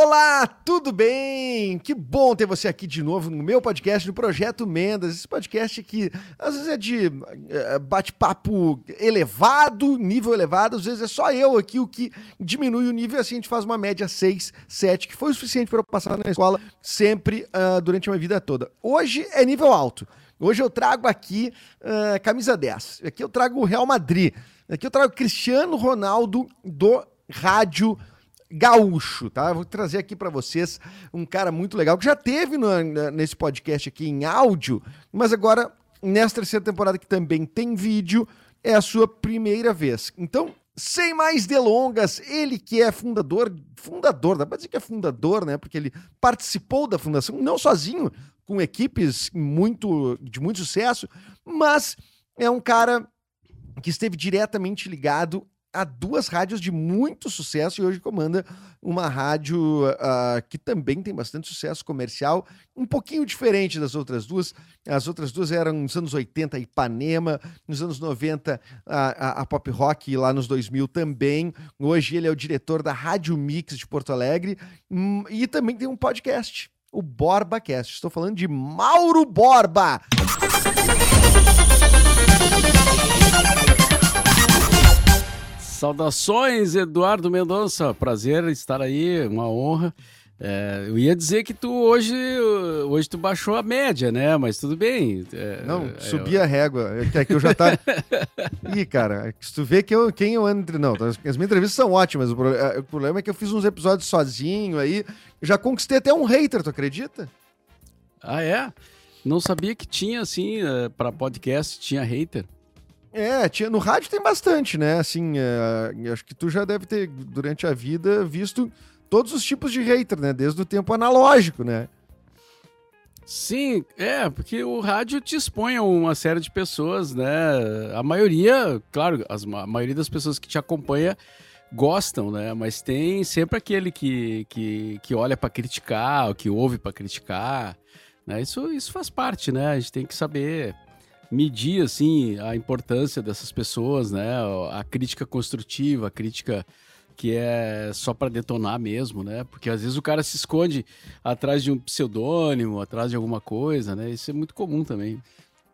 Olá, tudo bem? Que bom ter você aqui de novo no meu podcast, no Projeto Mendas. Esse podcast que às vezes é de é, bate-papo elevado, nível elevado, às vezes é só eu aqui o que diminui o nível assim a gente faz uma média 6, 7, que foi o suficiente para eu passar na escola sempre uh, durante a minha vida toda. Hoje é nível alto. Hoje eu trago aqui uh, camisa 10. Aqui eu trago o Real Madrid. Aqui eu trago Cristiano Ronaldo do rádio gaúcho, tá? vou trazer aqui para vocês um cara muito legal que já teve no, nesse podcast aqui em áudio, mas agora nessa terceira temporada que também tem vídeo, é a sua primeira vez. Então, sem mais delongas, ele que é fundador, fundador, dá pra dizer que é fundador, né? Porque ele participou da fundação, não sozinho, com equipes muito de muito sucesso, mas é um cara que esteve diretamente ligado a duas rádios de muito sucesso e hoje comanda uma rádio uh, que também tem bastante sucesso comercial, um pouquinho diferente das outras duas. As outras duas eram nos anos 80 Ipanema, nos anos 90 a, a, a Pop Rock e lá nos 2000 também. Hoje ele é o diretor da Rádio Mix de Porto Alegre um, e também tem um podcast, o BorbaCast. Estou falando de Mauro Borba. Saudações, Eduardo Mendonça. Prazer estar aí, uma honra. É, eu ia dizer que tu hoje, hoje tu baixou a média, né? Mas tudo bem. É, não, é, subi eu... a régua. É que eu já tá. Ih, cara, se tu vê que eu, quem eu ando. Não, as minhas entrevistas são ótimas. O é, problema é que eu fiz uns episódios sozinho aí. Já conquistei até um hater, tu acredita? Ah, é? Não sabia que tinha, assim, é, para podcast, tinha hater. É, tinha, no rádio tem bastante, né? Assim, é, acho que tu já deve ter, durante a vida, visto todos os tipos de hater, né? Desde o tempo analógico, né? Sim, é, porque o rádio te expõe a uma série de pessoas, né? A maioria, claro, as, a maioria das pessoas que te acompanha gostam, né? Mas tem sempre aquele que, que, que olha para criticar, que ouve para criticar, né? Isso, isso faz parte, né? A gente tem que saber medir assim a importância dessas pessoas, né? A crítica construtiva, a crítica que é só para detonar mesmo, né? Porque às vezes o cara se esconde atrás de um pseudônimo, atrás de alguma coisa, né? Isso é muito comum também.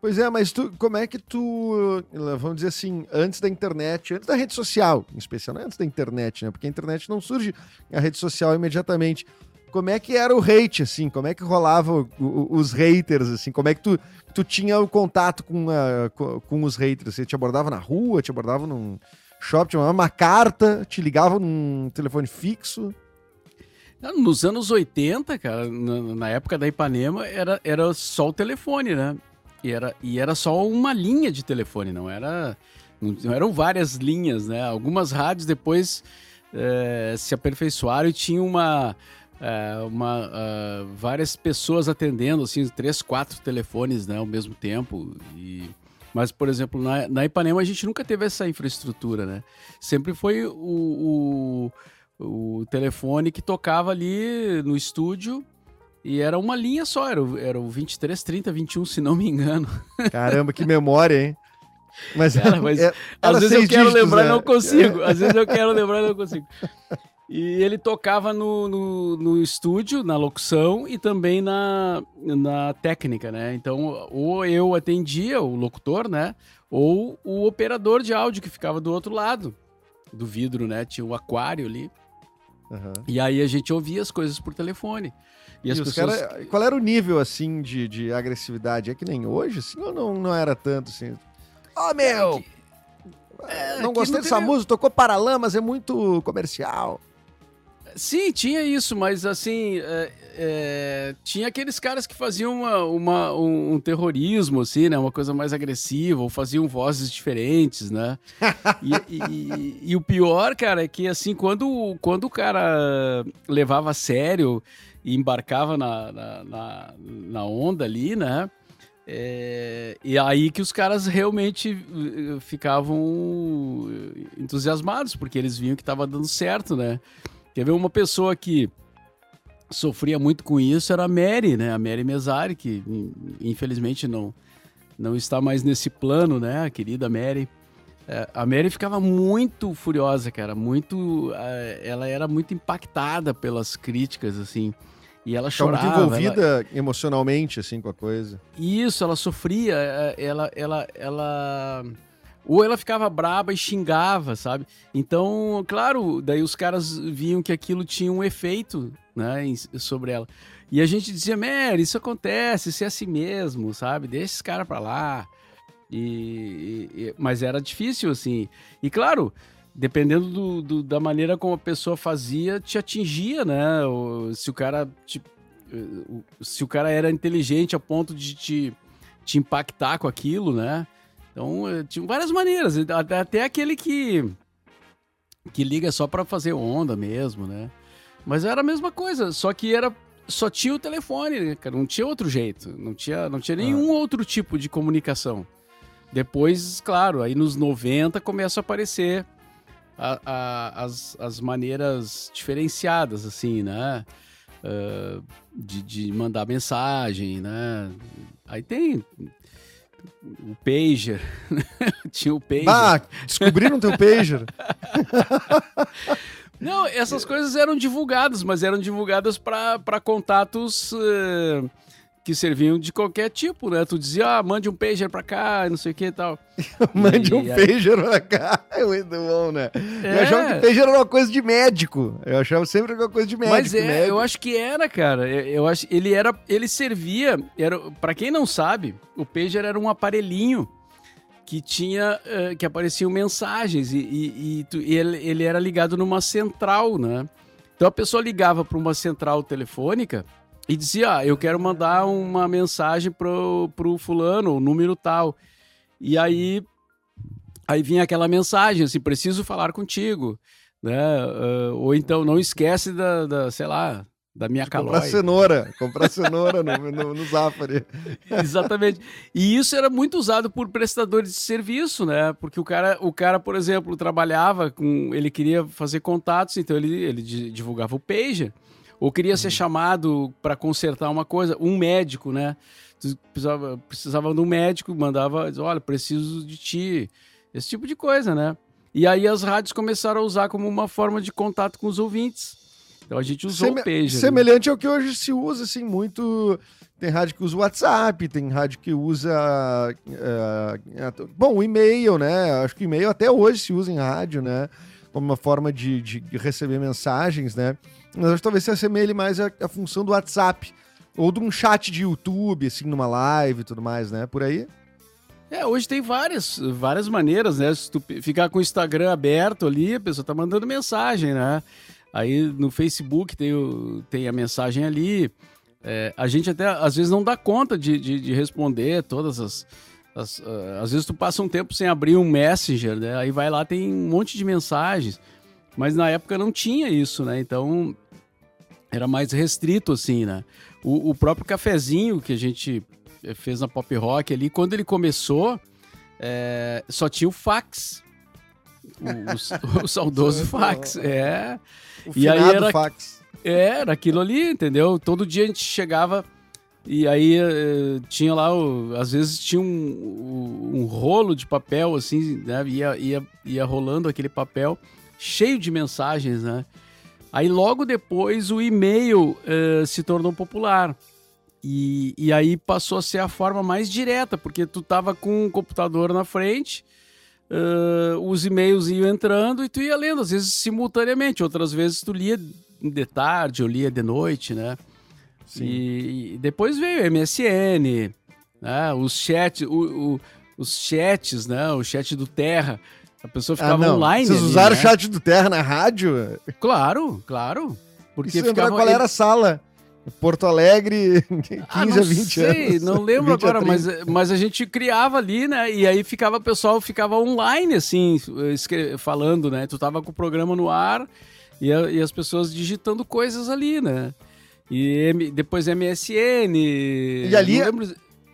Pois é, mas tu, como é que tu, vamos dizer assim, antes da internet, antes da rede social, em especial, não é antes da internet, né? Porque a internet não surge a rede social imediatamente como é que era o hate, assim? Como é que rolava o, o, os haters, assim? Como é que tu, tu tinha o contato com, a, com, com, os haters? Você te abordava na rua, te abordava num shopping, te uma carta, te ligava num telefone fixo? Nos anos 80, cara, na, na, época da Ipanema, era, era só o telefone, né? E era, e era só uma linha de telefone, não era... Não eram várias linhas, né? Algumas rádios depois é, se aperfeiçoaram e tinha uma é, uma, uh, várias pessoas atendendo, assim, três, quatro telefones né, ao mesmo tempo. E... Mas, por exemplo, na, na Ipanema a gente nunca teve essa infraestrutura, né? Sempre foi o, o, o telefone que tocava ali no estúdio e era uma linha só, era, o, era o 23, 30, 21, se não me engano. Caramba, que memória, hein? Mas, Cara, mas é, às vezes eu quero lembrar e né? não consigo. Às vezes eu quero lembrar e não consigo. E ele tocava no, no, no, estúdio, na locução e também na, na técnica, né? Então, ou eu atendia o locutor, né? Ou o operador de áudio que ficava do outro lado do vidro, né? Tinha o um aquário ali. Uhum. E aí a gente ouvia as coisas por telefone. E, e as pessoas... Cara, qual era o nível, assim, de, de agressividade? É que nem hoje, assim, ou não, não era tanto, assim? Ó, oh, meu! É, não gostei dessa música, tocou Paralamas, é muito comercial. Sim, tinha isso, mas assim, é, é, tinha aqueles caras que faziam uma, uma um, um, terrorismo, assim, né? Uma coisa mais agressiva, ou faziam vozes diferentes, né? e, e, e, o pior, cara, é que assim, quando, quando o cara levava a sério e embarcava na, na, na, na onda ali, né? É, e aí que os caras realmente eh, ficavam entusiasmados, porque eles viam que estava dando certo, né? Quer ver uma pessoa que sofria muito com isso era a Mary, né? A Mary Mesari, que infelizmente não, não está mais nesse plano, né? A querida Mary. É, a Mary ficava muito furiosa, cara, muito, é, ela era muito impactada pelas críticas, assim, e ela Ficava chorava. muito envolvida ela- emocionalmente, assim, com a coisa. Isso, ela sofria, é, ela, ela, ela, ou ela ficava braba e xingava, sabe? Então, claro, daí os caras viam que aquilo tinha um efeito, né, sobre ela. E a gente dizia, Mary, isso acontece, isso é assim mesmo, sabe? Deixa esse cara pra lá. E, e- e- mas era difícil, assim. E claro, dependendo do, do- da maneira como a pessoa fazia, te atingia, né? O- se o cara te- o- se o cara era inteligente a ponto de te, te impactar com aquilo, né? Então, eh, tinha várias maneiras. Até, até aquele que, que liga só pra fazer onda mesmo, né? Mas era a mesma coisa, só que era só tinha o telefone, né, cara? Não tinha outro jeito, não tinha, não tinha nenhum outro tipo de comunicação. Depois, claro, aí nos 90 começam a aparecer a- a- as, as maneiras diferenciadas, assim, né? Ah, de, de mandar mensagem, né? Aí tem o pager, tinha o pager. Ah, descobriram teu pager? Não, essas coisas eram divulgadas, mas eram divulgadas para contatos eh, que serviam de qualquer tipo, né? Tu dizia, ah, mande um pager pra cá, não sei o que e tal. Mande um E aí- pager pra cá. É muito bom, né? Eu É. achava que pager era uma coisa de médico. Eu achava sempre que era uma coisa de médico. Mas é, médico. eu acho que era, cara. Eu, eu acho ele era, ele servia, era, para quem não sabe, o pager era um aparelhinho que tinha, eh, que apareciam mensagens e, e- e tu- ele, ele era ligado numa central, né? Então a pessoa ligava para uma central telefônica e dizia, ah, eu quero mandar uma mensagem pro, pro fulano, o número tal. E aí, aí vinha aquela mensagem, assim, preciso falar contigo, né? Ah, ou então, não esquece da, da, sei lá, da minha Comprar calói. cenoura. Comprar cenoura no, no, no Zafari. Exatamente. E isso era muito usado por prestadores de serviço, né? Porque o cara, o cara, por exemplo, trabalhava com. Ele queria fazer contatos, então ele, ele di- divulgava o pager. Ou queria ser chamado para consertar uma coisa, um médico, né? Precisava, precisava de um médico, mandava, diz, olha, preciso de ti. Esse tipo de coisa, né? E aí as rádios começaram a usar como uma forma de contato com os ouvintes. Então a gente usou Seme- o pager. né? Semelhante ao que hoje se usa, assim, muito. Tem rádio que usa o WhatsApp, tem rádio que usa. eh, bom, o e-mail, né? Acho que e-mail até hoje se usa em rádio, né? Uma forma de, de receber mensagens, né? Mas acho que talvez se assemelhe mais à, à função do WhatsApp. Ou de um chat de YouTube, assim, numa live e tudo mais, né? Por aí. É, hoje tem várias, várias maneiras, né? Se tu ficar com o Instagram aberto ali, a pessoa tá mandando mensagem, né? Aí no Facebook tem, o, tem a mensagem ali. É, a gente até às vezes não dá conta de, de, de responder todas as. As, ah, às vezes tu passa um tempo sem abrir um Messenger, né? Aí vai lá, tem um monte de mensagens. Mas na época não tinha isso, né? Então era mais restrito, assim, né? O, o próprio cafezinho que a gente eh, fez na Pop Rock ali, quando ele começou, é, só tinha o fax. O, o- o saudoso fax. É, O E aí era- fax. é, era aquilo ali, entendeu? Todo dia a gente chegava e aí eh, tinha lá, às vezes tinha um, um- um rolo de papel, assim, né? Ia, ia, ia rolando aquele papel cheio de mensagens, né? Aí logo depois o e-mail eh, se tornou popular. E, e aí passou a ser a forma mais direta, porque tu tava com o computador na frente, eh, os e-mails iam entrando e tu ia lendo, às vezes simultaneamente, outras vezes tu lia de tarde ou lia de noite, né? Sim. E, e depois veio o MSN, né? os chats, o, o- os chats, né? O chat do Terra. A pessoa Ah, ficava não. online. Vocês ali, usaram né? o chat do Terra na rádio? Claro, claro. Porque Isso ficava qual era a sala? Porto Alegre, 15 Ah, a não 20 sei, anos. não lembro 20 a agora, 30. mas, mas a gente criava ali, né? E aí ficava, o pessoal ficava online, assim, falando, né? Tu tava com o programa no ar e, a- e as pessoas digitando coisas ali, né? E depois MSN. E ali-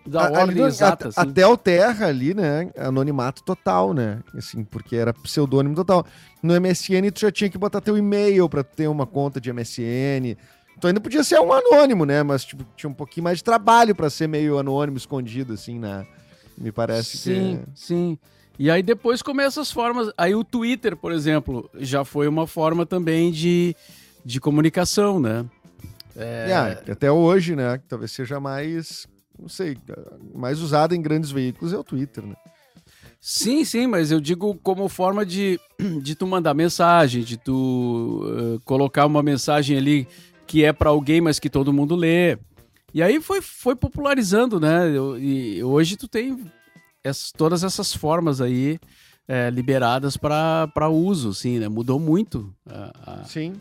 da A- ali ordem no- exata, at- assim. Até o Terra ali, né? Anonimato total, né? Assim, porque era pseudônimo total. No MSN tu já tinha que botar teu e-mail pra ter uma conta de MSN. Tu ainda podia ser um anônimo, né? Mas tipo, tinha um pouquinho mais de trabalho pra ser meio anônimo, escondido, assim, né? Me parece sim, que. sim. E aí depois começam as formas. Aí o Twitter, por exemplo, já foi uma forma também de, de comunicação, né? É... é até hoje, né? Talvez seja mais, não sei, mais usado em grandes veículos é o Twitter, né? Sim, sim, mas eu digo como forma de, de tu mandar mensagem, de tu uh, colocar uma mensagem ali que é para alguém, mas que todo mundo lê. E aí foi, foi popularizando, né? E hoje tu tem essas, todas essas formas aí é, liberadas para uso, sim, né? Mudou muito. A, a, sim.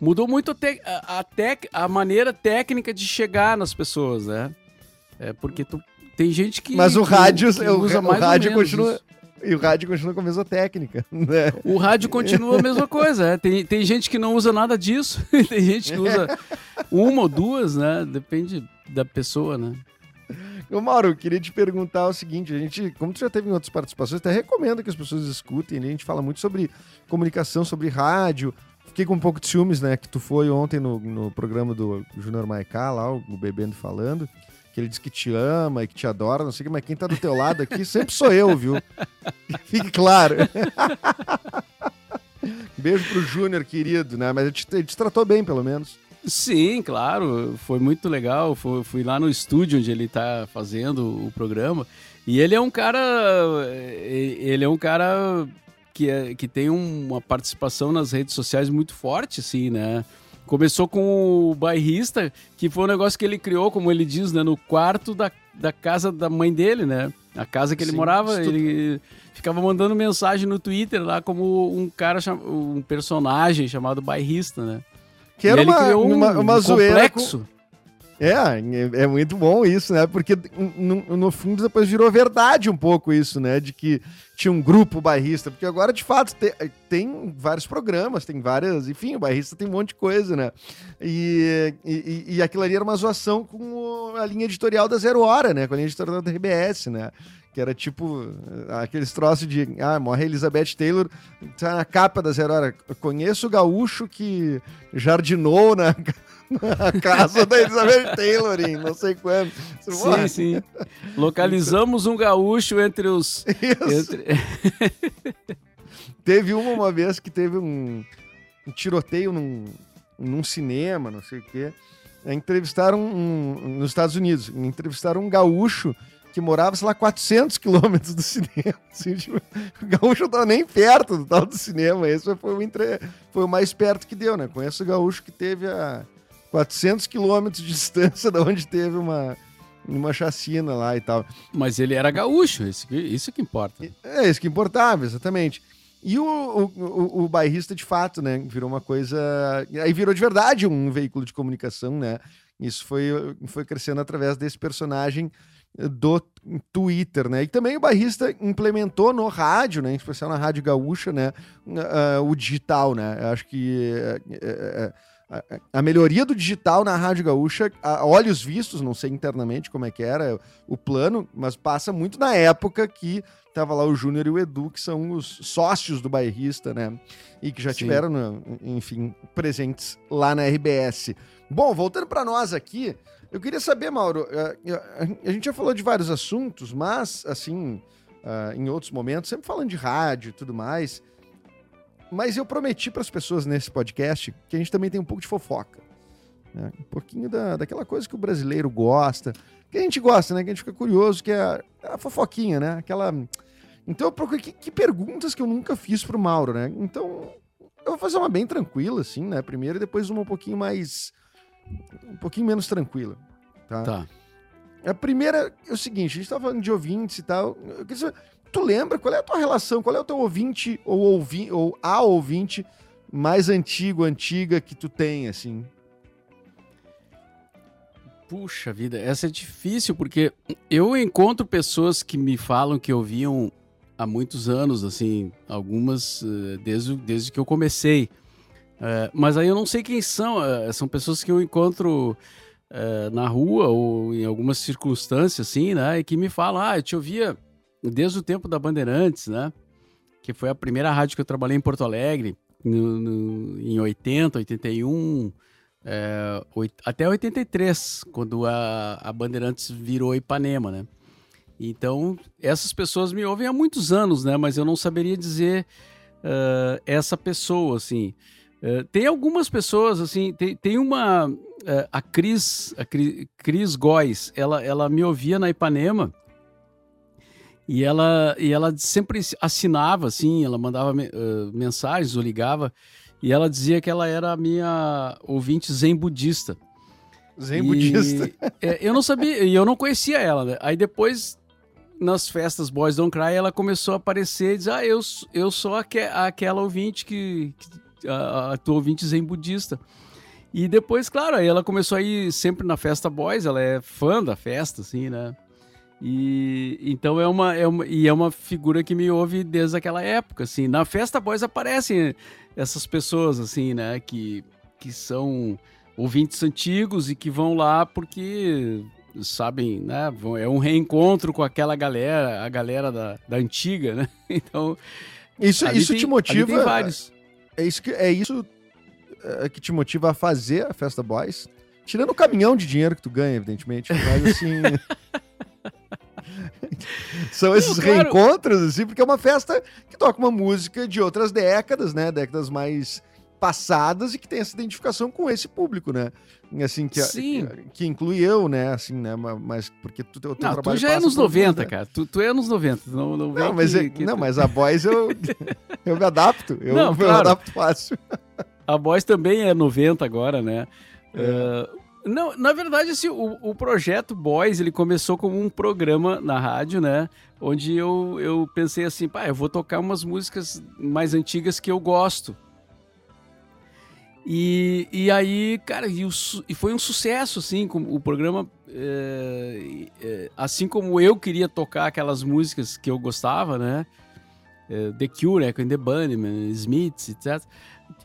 Mudou muito a, a, tec, a maneira técnica de chegar nas pessoas, né? É porque tu, tem gente que. Mas o rádio, que, que usa o, mais o rádio continua. Isso. E o rádio continua com a mesma técnica. Né? O rádio continua a mesma coisa. É. Tem, tem gente que não usa nada disso. tem gente que usa uma ou duas, né? Depende da pessoa, né? Ô Mauro, eu queria te perguntar o seguinte, a gente, como tu já teve em outras participações, até recomendo que as pessoas escutem, né? a gente fala muito sobre comunicação, sobre rádio, fiquei com um pouco de ciúmes, né, que tu foi ontem no, no programa do Júnior Maicá, lá, o Bebendo Falando, que ele diz que te ama e que te adora, não sei o que, mas quem tá do teu lado aqui sempre sou eu, viu? Fique claro. Beijo pro Júnior, querido, né? Mas ele te, ele te tratou bem, pelo menos. Sim, claro, foi muito legal. Fui, lá no estúdio onde ele está fazendo o programa. E ele é um cara. Ele é um cara que, é, que tem uma participação nas redes sociais muito forte, assim, né? Começou com o bairrista, que foi um negócio que ele criou, como ele diz, né? No quarto da, da casa da mãe dele, né? A casa que ele Sim, morava, ele ficava mandando mensagem no Twitter lá como um cara, um personagem chamado bairrista, né? Que era uma, um, uma, uma um zoeira. Com... É, é, é muito bom isso, né? Porque no, no, fundo depois virou verdade um pouco isso, né? De que tinha um grupo bairrista, porque agora de fato tem, tem vários programas, tem várias, enfim, o bairrista tem um monte de coisa, né? E, e, e aquilo ali era uma zoação com a linha editorial da Zero Hora, né? Com a linha editorial da RBS, né? que era tipo aqueles troços de ah, morre Elizabeth Taylor, tá na capa da Zero Hora. Conheço o gaúcho que jardinou na, na casa da Elizabeth Taylor em não sei quando. Sim, sim. Localizamos um gaúcho entre os. Entre... teve uma, uma vez que teve um, um tiroteio num, num cinema, não sei o quê. Entrevistaram um, nos Estados Unidos, entrevistaram um gaúcho que morava, sei lá, 400 quilômetros do cinema. Assim, tipo, o gaúcho não estava nem perto do tal do cinema. Esse foi o, entre... foi o mais perto que deu, né? Conheço o gaúcho que teve a 400 quilômetros de distância da onde teve uma, uma chacina lá e tal. Mas ele era gaúcho, isso que, isso que importa. É, isso que importava, exatamente. E o, o, o, o bairrista, de fato, né, virou uma coisa... Aí virou de verdade um veículo de comunicação, né? Isso foi, foi crescendo através desse personagem do Twitter, né? E também o bairrista implementou no rádio, né? Em especial na Rádio Gaúcha, né? Uh, o digital, né? Eu acho que uh, a melhoria do digital na Rádio Gaúcha, a olhos vistos, não sei internamente como é que era o plano, mas passa muito na época que tava lá o Júnior e o Edu, que são os sócios do bairrista, né? E que já Sim. tiveram, enfim, presentes lá na RBS. Bom, voltando para nós aqui, eu queria saber, Mauro, é, a gente já falou de vários assuntos, mas, assim, é, em outros momentos, sempre falando de rádio e tudo mais. Mas eu prometi para as pessoas nesse podcast que a gente também tem um pouco de fofoca. Né? Um pouquinho da, daquela coisa que o brasileiro gosta, que a gente gosta, né? Que a gente fica curioso, que é a, a fofoquinha, né? Aquela. Então eu procurei que, que perguntas que eu nunca fiz pro Mauro, né? Então eu vou fazer uma bem tranquila, assim, né? Primeiro e depois uma um pouquinho mais um pouquinho menos tranquila. Tá? tá. A primeira é o seguinte: a gente tá falando de ouvintes e tal. Tu lembra qual é a tua relação? Qual é o teu ouvinte ou, ouvi, ou a ouvinte mais antigo, antiga que tu tem, assim? Puxa vida, essa é difícil porque eu encontro pessoas que me falam que ouviam há muitos anos, assim, algumas eh, desde, desde que eu comecei. É, mas aí eu não sei quem são. É, são pessoas que eu encontro na rua ou em algumas circunstâncias, assim, né? E que me falam, ah, eu te ouvia desde o tempo da Bandeirantes, né? Que foi a primeira rádio que eu trabalhei em Porto Alegre, no, no, em 80, 81, é, até 83, quando a, a Bandeirantes virou Ipanema, né? Então, essas pessoas me ouvem há muitos anos, né? Mas eu não saberia dizer uh, essa pessoa, assim. Uh, tem algumas pessoas, assim, tem, tem uma... Uh, a Cris, a Cris, Cris Góes, ela, ela me ouvia na Ipanema e ela, e ela sempre assinava, assim, ela mandava mensagens ou ligava e ela dizia que ela era a minha ouvinte zen budista. Zen e, budista? É, eu não sabia, e eu não conhecia ela, né? Aí depois nas festas Boys Don't Cry, ela começou a aparecer e dizer: Ah, eu, eu sou aque, aquela ouvinte que. que a, a tua ouvinte zen budista. E depois, claro, aí ela começou a ir sempre na festa Boys, ela é fã da festa, assim, né? E então é uma, é uma, e é uma figura que me ouve desde aquela época, assim. Na festa Boys aparecem essas pessoas, assim, né? Que, que são ouvintes antigos e que vão lá porque sabem, né? É um reencontro com aquela galera, a galera da, da antiga, né? Então. Isso, isso tem, te motiva. vários. É isso, que, é isso é, que te motiva a fazer a Festa Boys. Tirando o caminhão de dinheiro que tu ganha, evidentemente. Mas assim. São esses Não, claro. reencontros, assim, porque é uma festa que toca uma música de outras décadas, né? Décadas mais passadas e que tem essa identificação com esse público, né? Assim, que, Sim. que, que inclui eu, né? Assim, né? Mas porque tu, teu, teu não, trabalho tu já é nos 90, né? cara. Tu, tu é nos 90. Não, não, não mas, que, é, que não mas a Boys eu, eu me adapto. Eu, não, claro. eu me adapto fácil. A Boys também é 90 agora, né? É. Uh, não, na verdade, assim, o, o projeto Boys, ele começou como um programa na rádio, né? Onde eu, eu pensei assim, pá, eu vou tocar umas músicas mais antigas que eu gosto. E, e aí, cara, e, o, e foi um sucesso, assim, o programa. É, é, assim como eu queria tocar aquelas músicas que eu gostava, né? É, the Cure, Echo and the Bunnymen, Smiths, etc.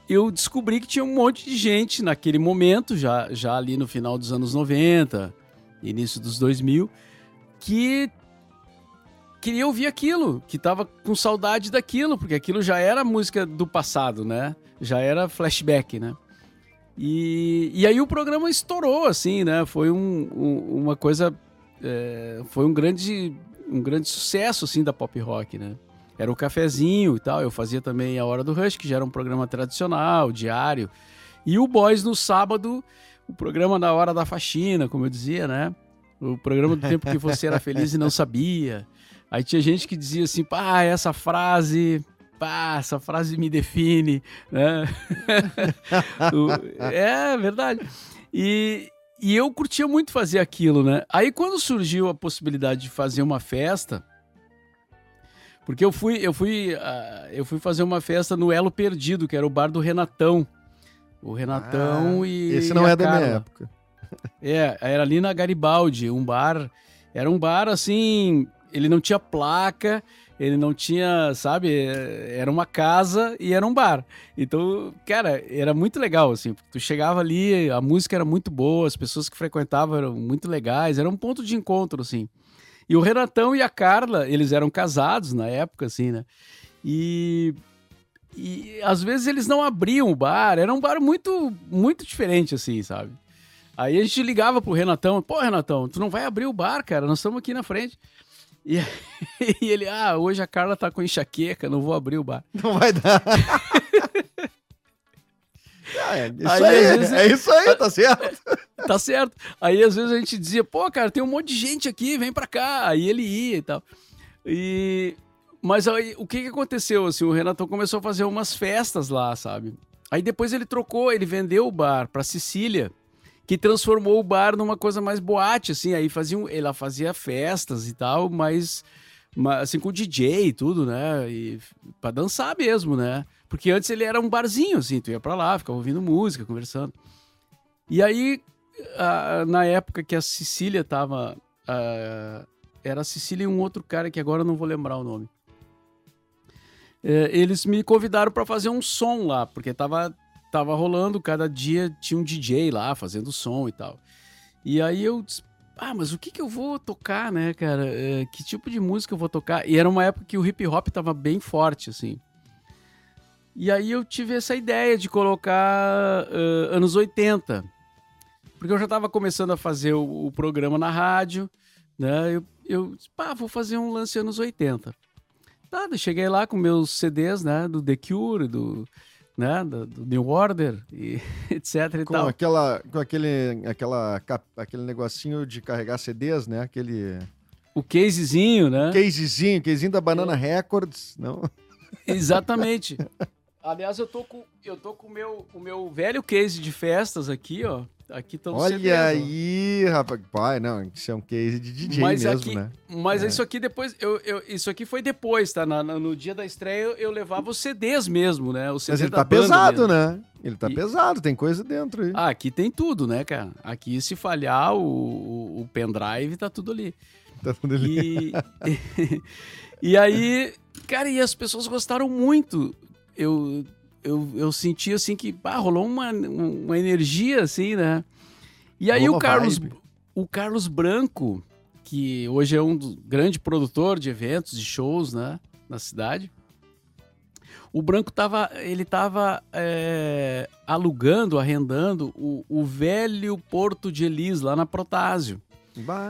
Eu descobri que tinha um monte de gente naquele momento, já, já ali no final dos anos 90, início dos 2000, que queria ouvir aquilo, que tava com saudade daquilo, porque aquilo já era música do passado, né? Já era flashback, né? E, e aí o programa estourou, assim, né? Foi um, um, uma coisa. É, foi um grande, um grande sucesso, assim, da pop rock, né? Era o cafezinho e tal. Eu fazia também a Hora do Rush, que já era um programa tradicional, diário. E o Boys no sábado, o programa na hora da faxina, como eu dizia, né? O programa do tempo que você era feliz e não sabia. Aí tinha gente que dizia assim, pá, essa frase, pá, essa frase me define, né? é verdade. E, e eu curtia muito fazer aquilo, né? Aí quando surgiu a possibilidade de fazer uma festa, porque eu fui, eu fui, uh, eu fui fazer uma festa no Elo Perdido, que era o bar do Renatão. O Renatão ah, e. Esse não e é da minha época. É, era ali na Garibaldi, um bar. Era um bar assim ele não tinha placa, ele não tinha, sabe, era uma casa e era um bar. Então, cara, era muito legal, assim, tu chegava ali, a música era muito boa, as pessoas que frequentavam eram muito legais, era um ponto de encontro, assim. E o Renatão e a Carla, eles eram casados na época, assim, né? E, e às vezes eles não abriam o bar, era um bar muito, muito diferente, assim, sabe? Aí a gente ligava pro Renatão, pô, Renatão, tu não vai abrir o bar, cara, nós estamos aqui na frente. E, e, ele, ah, hoje a Carla tá com enxaqueca, não vou abrir o bar. Não vai dar. é, isso aí, aí vezes, é isso aí, tá certo. tá certo. Aí às vezes a gente dizia, pô, cara, tem um monte de gente aqui, vem pra cá. Aí ele ia e tal. E... Mas aí, o que que aconteceu? Assim, o Renato começou a fazer umas festas lá, sabe? Aí depois ele trocou, ele vendeu o bar pra Sicília que transformou o bar numa coisa mais boate, assim, aí faziam, ela fazia festas e tal, mas assim com DJ e tudo, né? E para dançar mesmo, né? Porque antes ele era um barzinho, assim, tu ia para lá, ficava ouvindo música, conversando. E aí, na época que a Cecília tava. Era a Cecília e um outro cara que agora eu não vou lembrar o nome. É, eles me convidaram para fazer um som lá, porque tava tava rolando, cada dia tinha um DJ lá fazendo som e tal. E aí eu disse, ah, mas o que que eu vou tocar, né, cara? É, que tipo de música eu vou tocar? E era uma época que o hip hop tava bem forte, assim. E aí eu tive essa ideia de colocar uh, anos 80. Porque eu já tava começando a fazer o, o programa na rádio, né? Eu, eu pá, vou fazer um lance anos 80. Tá, cheguei lá com meus CDs, né? Do The Cure, do, né? Do, do New Order, e etc e com tal. Aquela, com aquele, aquela, aquele negocinho de carregar CDs, né? Aquele... O casezinho, né? Casezinho, casezinho da Banana é. Records, não? Exatamente. Aliás, eu tô com eu tô com o meu, o meu velho case de festas aqui, ó. Aqui estão Olha CDs, aí, ó. rapaz. Pai, não, isso é um case de DJ mas mesmo, aqui, né? Mas é. isso aqui depois, eu, eu, isso aqui foi depois, tá? Na, no dia da estreia eu, eu levava os CDs mesmo, né? O CD mas ele tá pesado, mesmo. né? Ele tá e... pesado, tem coisa dentro aí. Ah, aqui tem tudo, né, cara? Aqui se falhar o, o, o pendrive, tá tudo ali. Tá tudo ali. E, e aí, cara, e as pessoas gostaram muito. Eu eu, eu senti assim que ah, rolou uma, uma energia assim, né? E aí o Carlos, vibe. o Carlos Branco, que hoje é um grande produtor de eventos, de shows, né, na cidade. O Branco tava, ele tava é, alugando, arrendando o, o velho Porto de Elis lá na Protásio. Bah.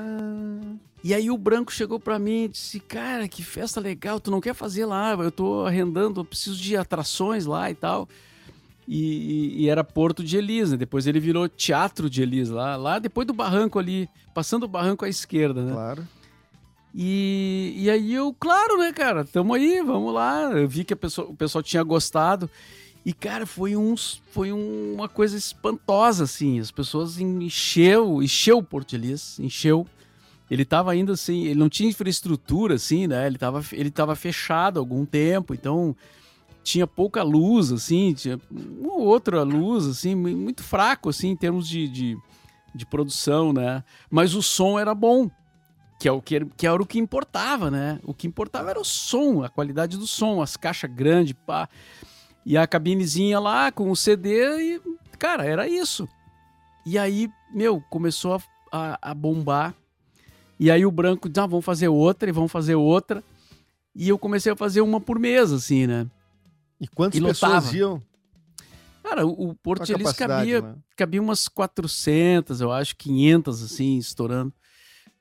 E aí o Branco chegou para mim e disse: Cara, que festa legal, tu não quer fazer lá? Eu tô arrendando, eu preciso de atrações lá e tal. E, e, era Porto de Elis, né? Depois ele virou Teatro de Elis, lá, lá depois do barranco ali, passando o barranco à esquerda, né? Claro. E, e aí eu, claro, né, cara, tamo aí, vamos lá. Eu vi que pessoa, o pessoal tinha gostado. E, cara, foi, uns, foi uma coisa espantosa, assim. As pessoas encheu, encheu o Porto de Elis, encheu ele estava ainda assim, ele não tinha infraestrutura assim, né? Ele estava ele tava fechado há algum tempo, então tinha pouca luz, assim, tinha uma outra luz, assim, muito fraco, assim, em termos de, de, de produção, né? Mas o som era bom, que é o que, que era o que importava, né? O que importava era o som, a qualidade do som, as caixas grandes, pá. E a cabinezinha lá com o CD e, cara, era isso. E aí, meu, começou a, a, a bombar e aí o branco disse, ah, vamos fazer outra e vamos fazer outra. E eu comecei a fazer uma por mês, assim, né? E quantas e pessoas iam? Cara, o, o Porto de Elis cabia, né? cabia umas 400, eu acho, 500, assim, estourando.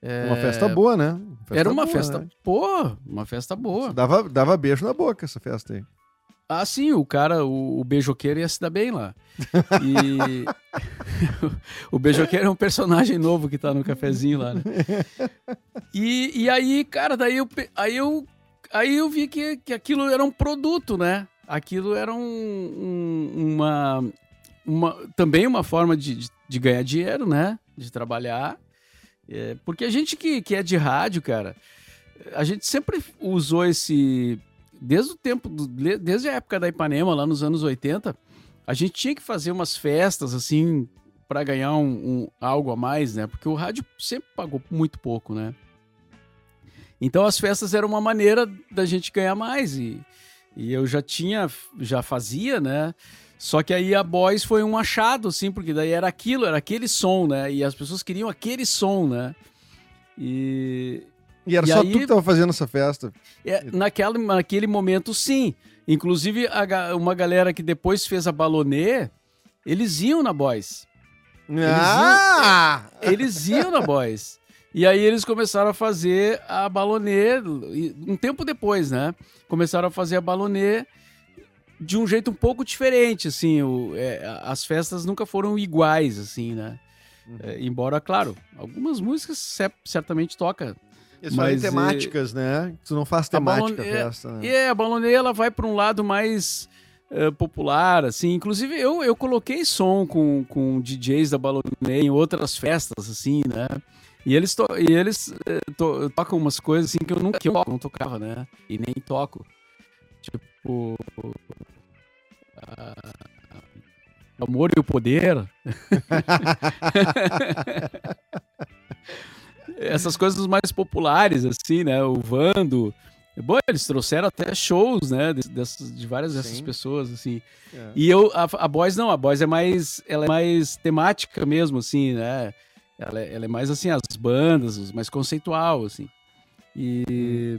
É... Uma festa boa, né? Festa Era uma boa, festa, né? pô, uma festa boa. Dava, dava beijo na boca essa festa aí. Ah, sim, o cara, o, o beijoqueiro ia se dar bem lá. E o beijoqueiro é um personagem novo que tá no cafezinho lá, né? E, e aí, cara, daí eu, aí eu, aí eu vi que, que aquilo era um produto, né? Aquilo era um, um, uma, uma, também uma forma de, de, de, ganhar dinheiro, né? De trabalhar. É, porque a gente que, que é de rádio, cara, a gente sempre usou esse desde o tempo, desde a época da Ipanema, lá nos anos 80, a gente tinha que fazer umas festas assim para ganhar um, um, algo a mais, né? Porque o rádio sempre pagou muito pouco, né? Então as festas eram uma maneira da gente ganhar mais e, e eu já tinha, já fazia, né? Só que aí a Boys foi um achado, assim, porque daí era aquilo, era aquele som, né? E as pessoas queriam aquele som, né? E, e era e só aí, tu que tava fazendo essa festa? É, naquela, naquele momento, sim. Inclusive, a, uma galera que depois fez a Balonê, eles iam na Boys. Eles, ah! iam, eles iam na Boys. E aí eles começaram a fazer a Balonê, um tempo depois, né? Começaram a fazer a Balonê de um jeito um pouco diferente, assim. O, é, as festas nunca foram iguais, assim, né? Uhum. É, embora, claro, algumas músicas certamente toca eles Mas, temáticas, né? Tu não faz temática a festa, né? É, a balonê ela vai para um lado mais uh, popular, assim. Inclusive, eu, eu coloquei som com, com DJs da balonê em outras festas, assim, né? E eles, to e eles uh, to tocam umas coisas assim que eu nunca eu não tocava, né? E nem toco. Tipo. Uh, amor e o poder. essas coisas mais populares, assim, né? O Vando. Bom, eles trouxeram até shows, né? De, de, várias Sim. dessas pessoas, assim. É. E eu, a, a Boys não, a Boys é mais, ela é mais temática mesmo, assim, né? Ela, é, ela é mais, assim, as bandas, mais conceitual, assim. E...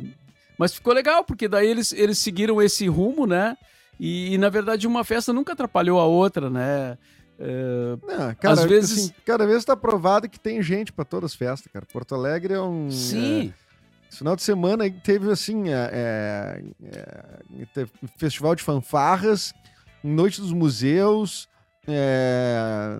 Hum. Mas ficou legal, porque daí eles, eles seguiram esse rumo, né? E, e, na verdade, uma festa nunca atrapalhou a outra, né? É, Não, cara, Às vezes... Assim, cada vez está provado que tem gente para todas as festas, cara. Porto Alegre é um... Sim. É... Esse final de semana teve assim, é, é, é, teve festival de fanfarras, noite dos museus, é,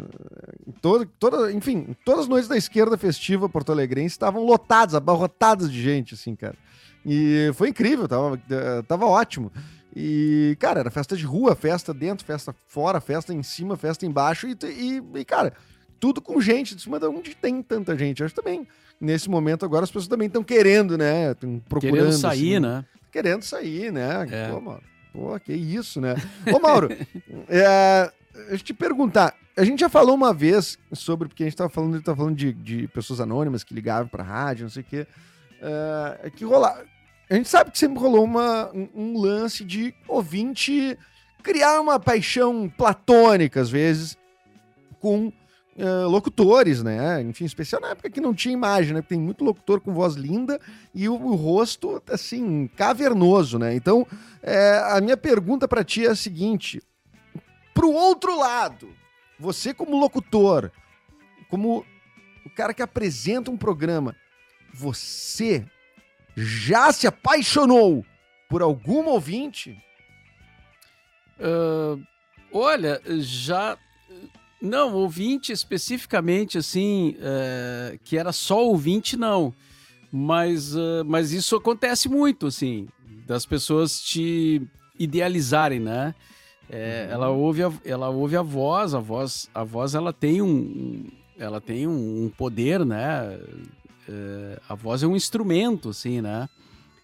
toda, toda, enfim, todas as noites da esquerda festiva porto-alegrense estavam lotadas, abarrotadas de gente, assim, cara. E foi incrível, tava, tava ótimo. E, cara, era festa de rua, festa dentro, festa fora, festa em cima, festa embaixo. E, e, e cara, tudo com gente, de cima de onde tem tanta gente. Eu acho também, nesse momento agora, as pessoas também estão querendo, né? procurando. Querendo sair, assim, né? Querendo sair, né? É. Pô, mano, pô, que isso, né? Ô, Mauro, é, deixa eu te perguntar. A gente já falou uma vez sobre, porque a gente estava falando, tava falando de, de pessoas anônimas que ligavam para rádio, não sei o quê. É, que rolar a gente sabe que sempre rolou uma, um, um lance de ouvinte criar uma paixão platônica, às vezes, com uh, locutores, né? Enfim, especial na época que não tinha imagem, né? Tem muito locutor com voz linda e o, o rosto, assim, cavernoso, né? Então, é, a minha pergunta para ti é a seguinte: pro outro lado, você como locutor, como o cara que apresenta um programa, você já se apaixonou por algum ouvinte? Uh, olha, já. Não, ouvinte especificamente, assim, uh, que era só ouvinte, não. Mas, uh, mas isso acontece muito, assim, das pessoas te idealizarem, né? É, uhum. ela, ouve a, ela ouve a voz, a voz, a voz ela tem um, ela tem um poder, né? É, a voz é um instrumento, assim, né?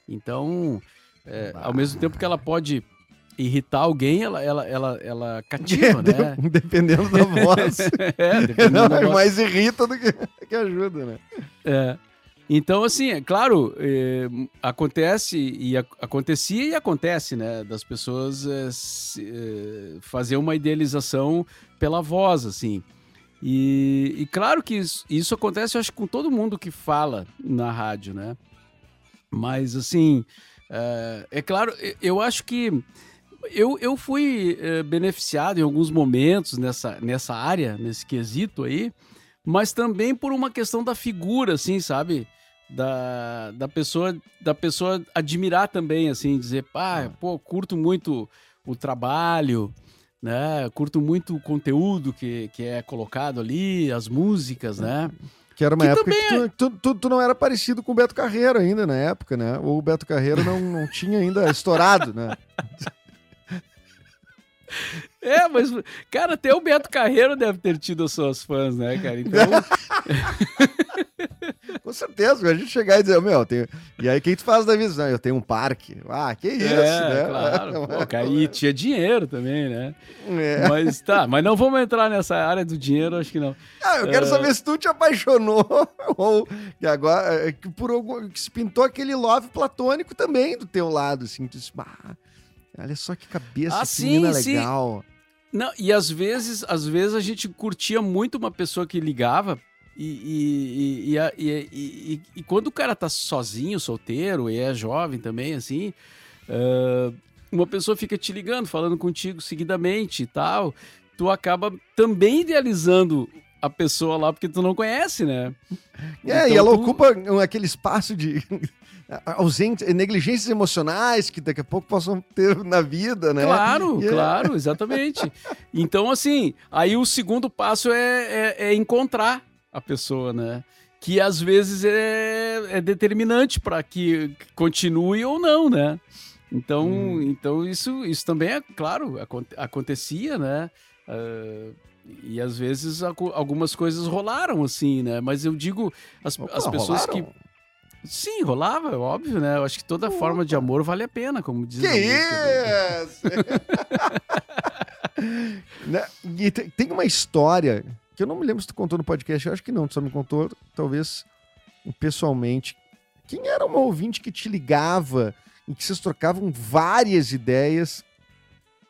Então, é, ao mesmo tempo que ela pode irritar alguém, ela, ela, ela, ela cativa, né? Dependendo da voz. é, dependendo Não, da voz. mais irrita do que, que ajuda, né? É. Então, assim, é claro, é, acontece e a, acontecia e acontece, né? Das pessoas é, se, é, fazer uma idealização pela voz, assim. E, e claro que isso, isso, acontece, eu acho, com todo mundo que fala na rádio, né? Mas, assim, é, é claro, eu acho que eu, eu fui é, beneficiado em alguns momentos nessa, nessa área, nesse quesito aí, mas também por uma questão da figura, assim, sabe? Da, da, pessoa, da pessoa admirar também, assim, dizer, pá, ah. pô, curto muito o trabalho, né? Curto muito o conteúdo que, que é colocado ali, as músicas, né? Que era uma que época que tu, é... tu, tu, tu, não era parecido com o Beto Carreiro ainda na época, né? Ou o Beto Carreiro não, não tinha ainda estourado, né? É, mas, cara, até o Beto Carreiro deve ter tido as suas fãs, né, cara? Então. Com certeza, a gente chegar e dizer, meu, tenho... e aí quem tu faz da visão? Eu tenho um parque. Ah, que isso, é, né? Claro, Pô, cara, e tinha dinheiro também, né? É. Mas tá, mas não vamos entrar nessa área do dinheiro, acho que não. Ah, eu quero é... saber se tu te apaixonou ou que agora, que por algum, que se pintou aquele love platônico também do teu lado, assim, tu disse, ah, olha só que cabeça, ah, sim, legal. Sim. Não, e às vezes, às vezes a gente curtia muito uma pessoa que ligava e, e, e, e, quando o cara tá sozinho, solteiro, e é jovem também, assim, uma pessoa fica te ligando, falando contigo seguidamente e tal, tu acaba também idealizando a pessoa lá porque tu não conhece, né? É, então, e ela tu... ocupa aquele espaço de ausente, negligências emocionais que daqui a pouco possam ter na vida, né? Claro, yeah. claro, exatamente. então, assim, aí o segundo passo é, é, é encontrar a pessoa, né? Que às vezes é, é determinante para que continue ou não, né? Então, hum. então isso, isso também é claro, acontecia, né? Uh, e às vezes algumas coisas rolaram assim, né? Mas eu digo as, Opa, as pessoas rolaram? que Sim, rolava, é óbvio, né? Eu acho que toda Opa. forma de amor vale a pena, como diz que. Isso? né? E tem uma história que eu não me lembro se tu contou no podcast, eu acho que não, tu só me contou, talvez, pessoalmente. Quem era uma ouvinte que te ligava e que vocês trocavam várias ideias?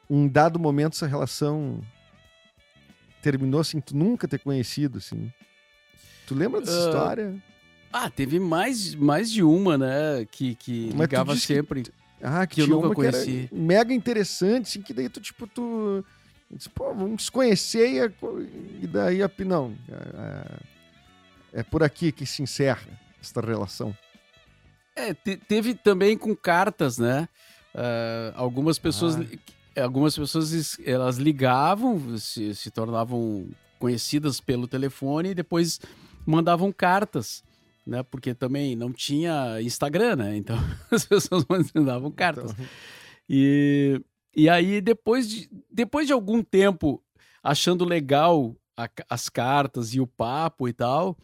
Um dado momento essa relação terminou assim, tu nunca ter conhecido, assim. Tu lembra dessa uh, história? Ah, teve mais, mais de uma, né? Que, que ligava sempre. Que, ah, que, que eu nunca conheci. mega interessante, assim, que daí tu, tipo, tu Disse, pô, vamos se conhecer e, e daí, não, é, é, por aqui que se encerra esta relação. É, te, teve também com cartas, né? Uh, algumas pessoas, ah. algumas pessoas elas ligavam, se, se tornavam conhecidas pelo telefone e depois mandavam cartas, né? Porque também não tinha Instagram, né? Então as pessoas mandavam cartas. Então... E, e aí depois de, depois de algum tempo achando legal a, as cartas e o papo e tal,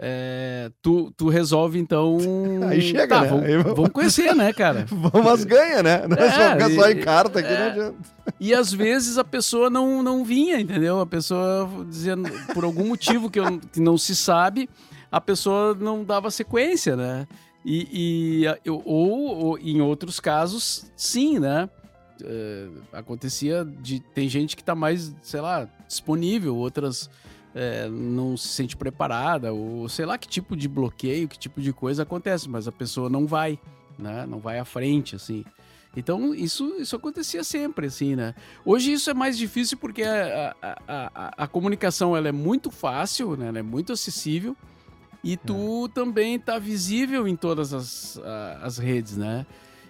é, tu, tu resolve então. Aí chega, tá, né? Vamos, Aí vamos conhecer, né, cara? vamos ganha, né? Não é, é só ficar só em carta aqui, é, não adianta. E às vezes a pessoa não, não vinha, entendeu? A pessoa dizendo, por algum motivo que, eu, que não se sabe, a pessoa não dava sequência, né? E, e ou, ou, em outros casos, sim, né? É, acontecia de. Tem gente que tá mais, sei lá, disponível, outras é, não se sente preparada, ou sei lá que tipo de bloqueio, que tipo de coisa acontece, mas a pessoa não vai, né? Não vai à frente, assim. Então, isso, isso acontecia sempre, assim, né? Hoje isso é mais difícil porque a, a, a, a comunicação ela é muito fácil, né? Ela é muito acessível e tu é. também tá visível em todas as, as redes, né?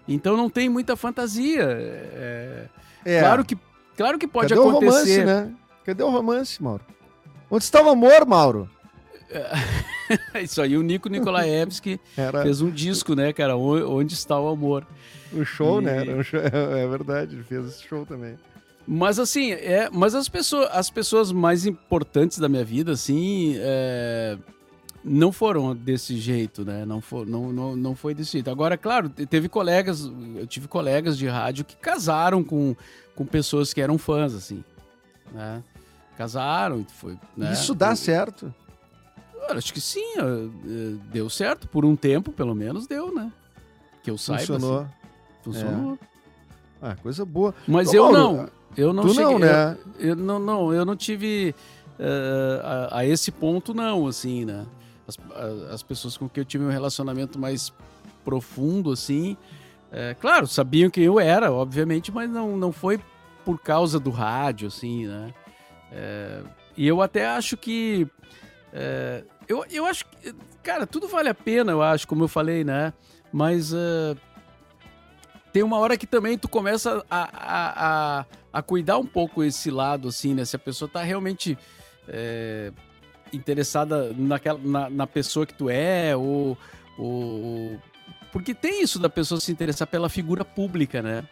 Então não tem muita fantasia. É, é. Claro, que, claro que pode Cadê acontecer. O romance, né? Cadê o romance, Mauro? Onde está o amor, Mauro? Isso aí, o Nico Nikolaevski Era... fez um disco, né, cara? Onde está o amor? O show, e... né? Um show, é verdade, ele fez esse show também. Mas assim, é, mas as pessoas, as pessoas mais importantes da minha vida, assim, é, não foram desse jeito, né? Não, for, não, não, não foi desse jeito. Agora, claro, teve colegas, eu tive colegas de rádio que casaram com, com pessoas que eram fãs, assim, né? casaram. Foi, né? Isso dá certo? acho que sim, deu certo. Por um tempo, pelo menos, deu, né? Que eu saiba. Funcionou. Assim. Funcionou. É. Ah, coisa boa. Mas Ô, eu Mauro, não. Eu não tu cheguei, não, né? Eu, eu, não, não, eu não tive uh, a, a, esse ponto, não, assim, né? As, as pessoas com quem eu tive um relacionamento mais profundo, assim, é, claro, sabiam quem eu era, obviamente, mas não, não foi por causa do rádio, assim, né? É, e eu até acho que. É, eu, eu acho que. Cara, tudo vale a pena, eu acho, como eu falei, né? Mas. Uh, tem uma hora que também tu começa a, a, a, a, cuidar um pouco esse lado, assim, né? Se a pessoa tá realmente é, interessada naquela, na, na, pessoa que tu é, ou, ou. Porque tem isso da pessoa se interessar pela figura pública, né?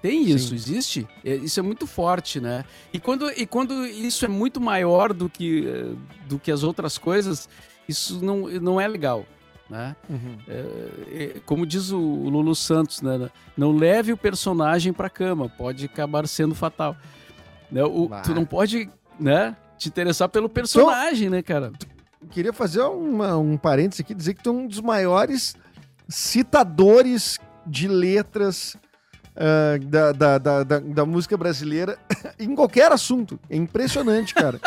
Tem isso, Sim. existe. É, isso é muito forte, né? E quando, e quando isso é muito maior do que, do que as outras coisas, isso não, não é legal. Né? Uhum. É, é, como diz o, o Lulu Santos, né? não leve o personagem para cama, pode acabar sendo fatal. Né? O, tu não pode né, te interessar pelo personagem, então, né, cara? Queria fazer uma, um parênteses aqui, dizer que tu é um dos maiores citadores de letras uh, da, da, da, da, música brasileira em qualquer assunto. É impressionante, cara.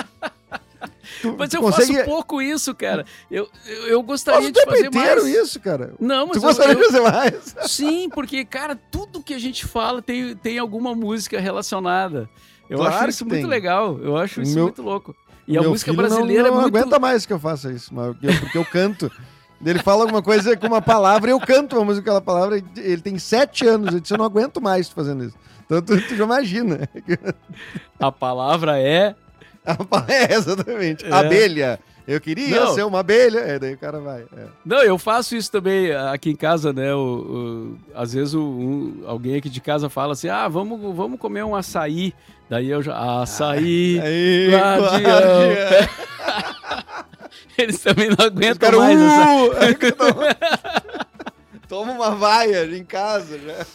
Tu, mas tu eu consegue... faço pouco isso, cara. Eu, eu, eu gostaria Faz de fazer mais. isso, cara. Não, mas tu eu, gostaria eu... de fazer mais? Sim, porque, cara, tudo que a gente fala tem, tem alguma música relacionada. Eu claro acho isso muito legal. Eu acho isso Meu... muito louco. E a música brasileira não, não é muito... aguenta mais que eu faça isso, porque eu canto. Ele fala alguma coisa com uma palavra e eu canto uma música com aquela palavra. Ele tem sete anos. Eu disse, eu não aguento mais fazendo isso. Então tu, tu já imagina. A palavra é. A palavra é, exatamente. É. Abelha. Eu queria não. ser uma abelha. É, daí o cara vai. É. Não, eu faço isso também aqui em casa, né? O, o às vezes o, um, alguém aqui de casa fala assim: ah, vamos, vamos comer um açaí. Daí eu já. Açaí. Ah, aí, guardião. Eles também não aguentam cara, mais uh, essa... Toma uma vaia em casa já.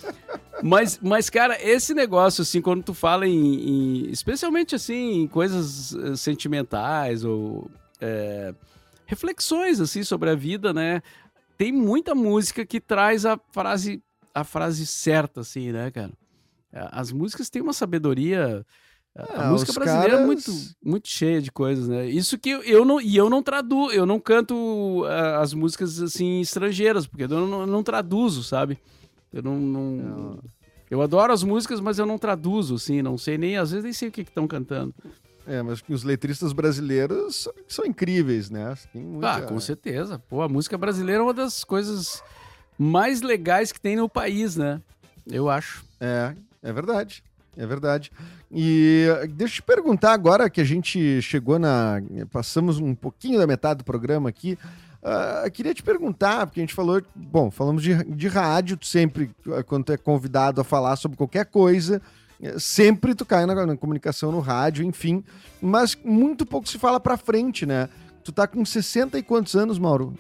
Mas, mas, cara, esse negócio, assim, quando tu fala em. em especialmente assim, em coisas eh, sentimentais ou. É, reflexões, assim, sobre a vida, né? Tem muita música que traz a frase, a frase certa, assim, né, cara? As músicas têm uma sabedoria a ah, música brasileira caras... é muito, muito cheia de coisas, né? Isso que eu não. E eu não traduzo, eu não canto uh, as músicas assim estrangeiras, porque eu não, não traduzo, sabe? Eu não. não... Eu adoro as músicas, mas eu não traduzo, assim, não sei nem, às vezes nem sei o que estão cantando. É, mas os letristas brasileiros são, são incríveis, né? Muita... Ah, com certeza. Pô, a música brasileira é uma das coisas mais legais que tem no país, né? Eu acho. É, é verdade. É verdade. E deixa eu te perguntar agora que a gente chegou na. Passamos um pouquinho da metade do programa aqui. Uh, queria te perguntar, porque a gente falou, bom, falamos de, de rádio, sempre, quando tu é convidado a falar sobre qualquer coisa, é, sempre tu cai na, na, comunicação no rádio, enfim, mas muito pouco se fala pra frente, né? Tu tá com 60 e quantos anos, Mauro?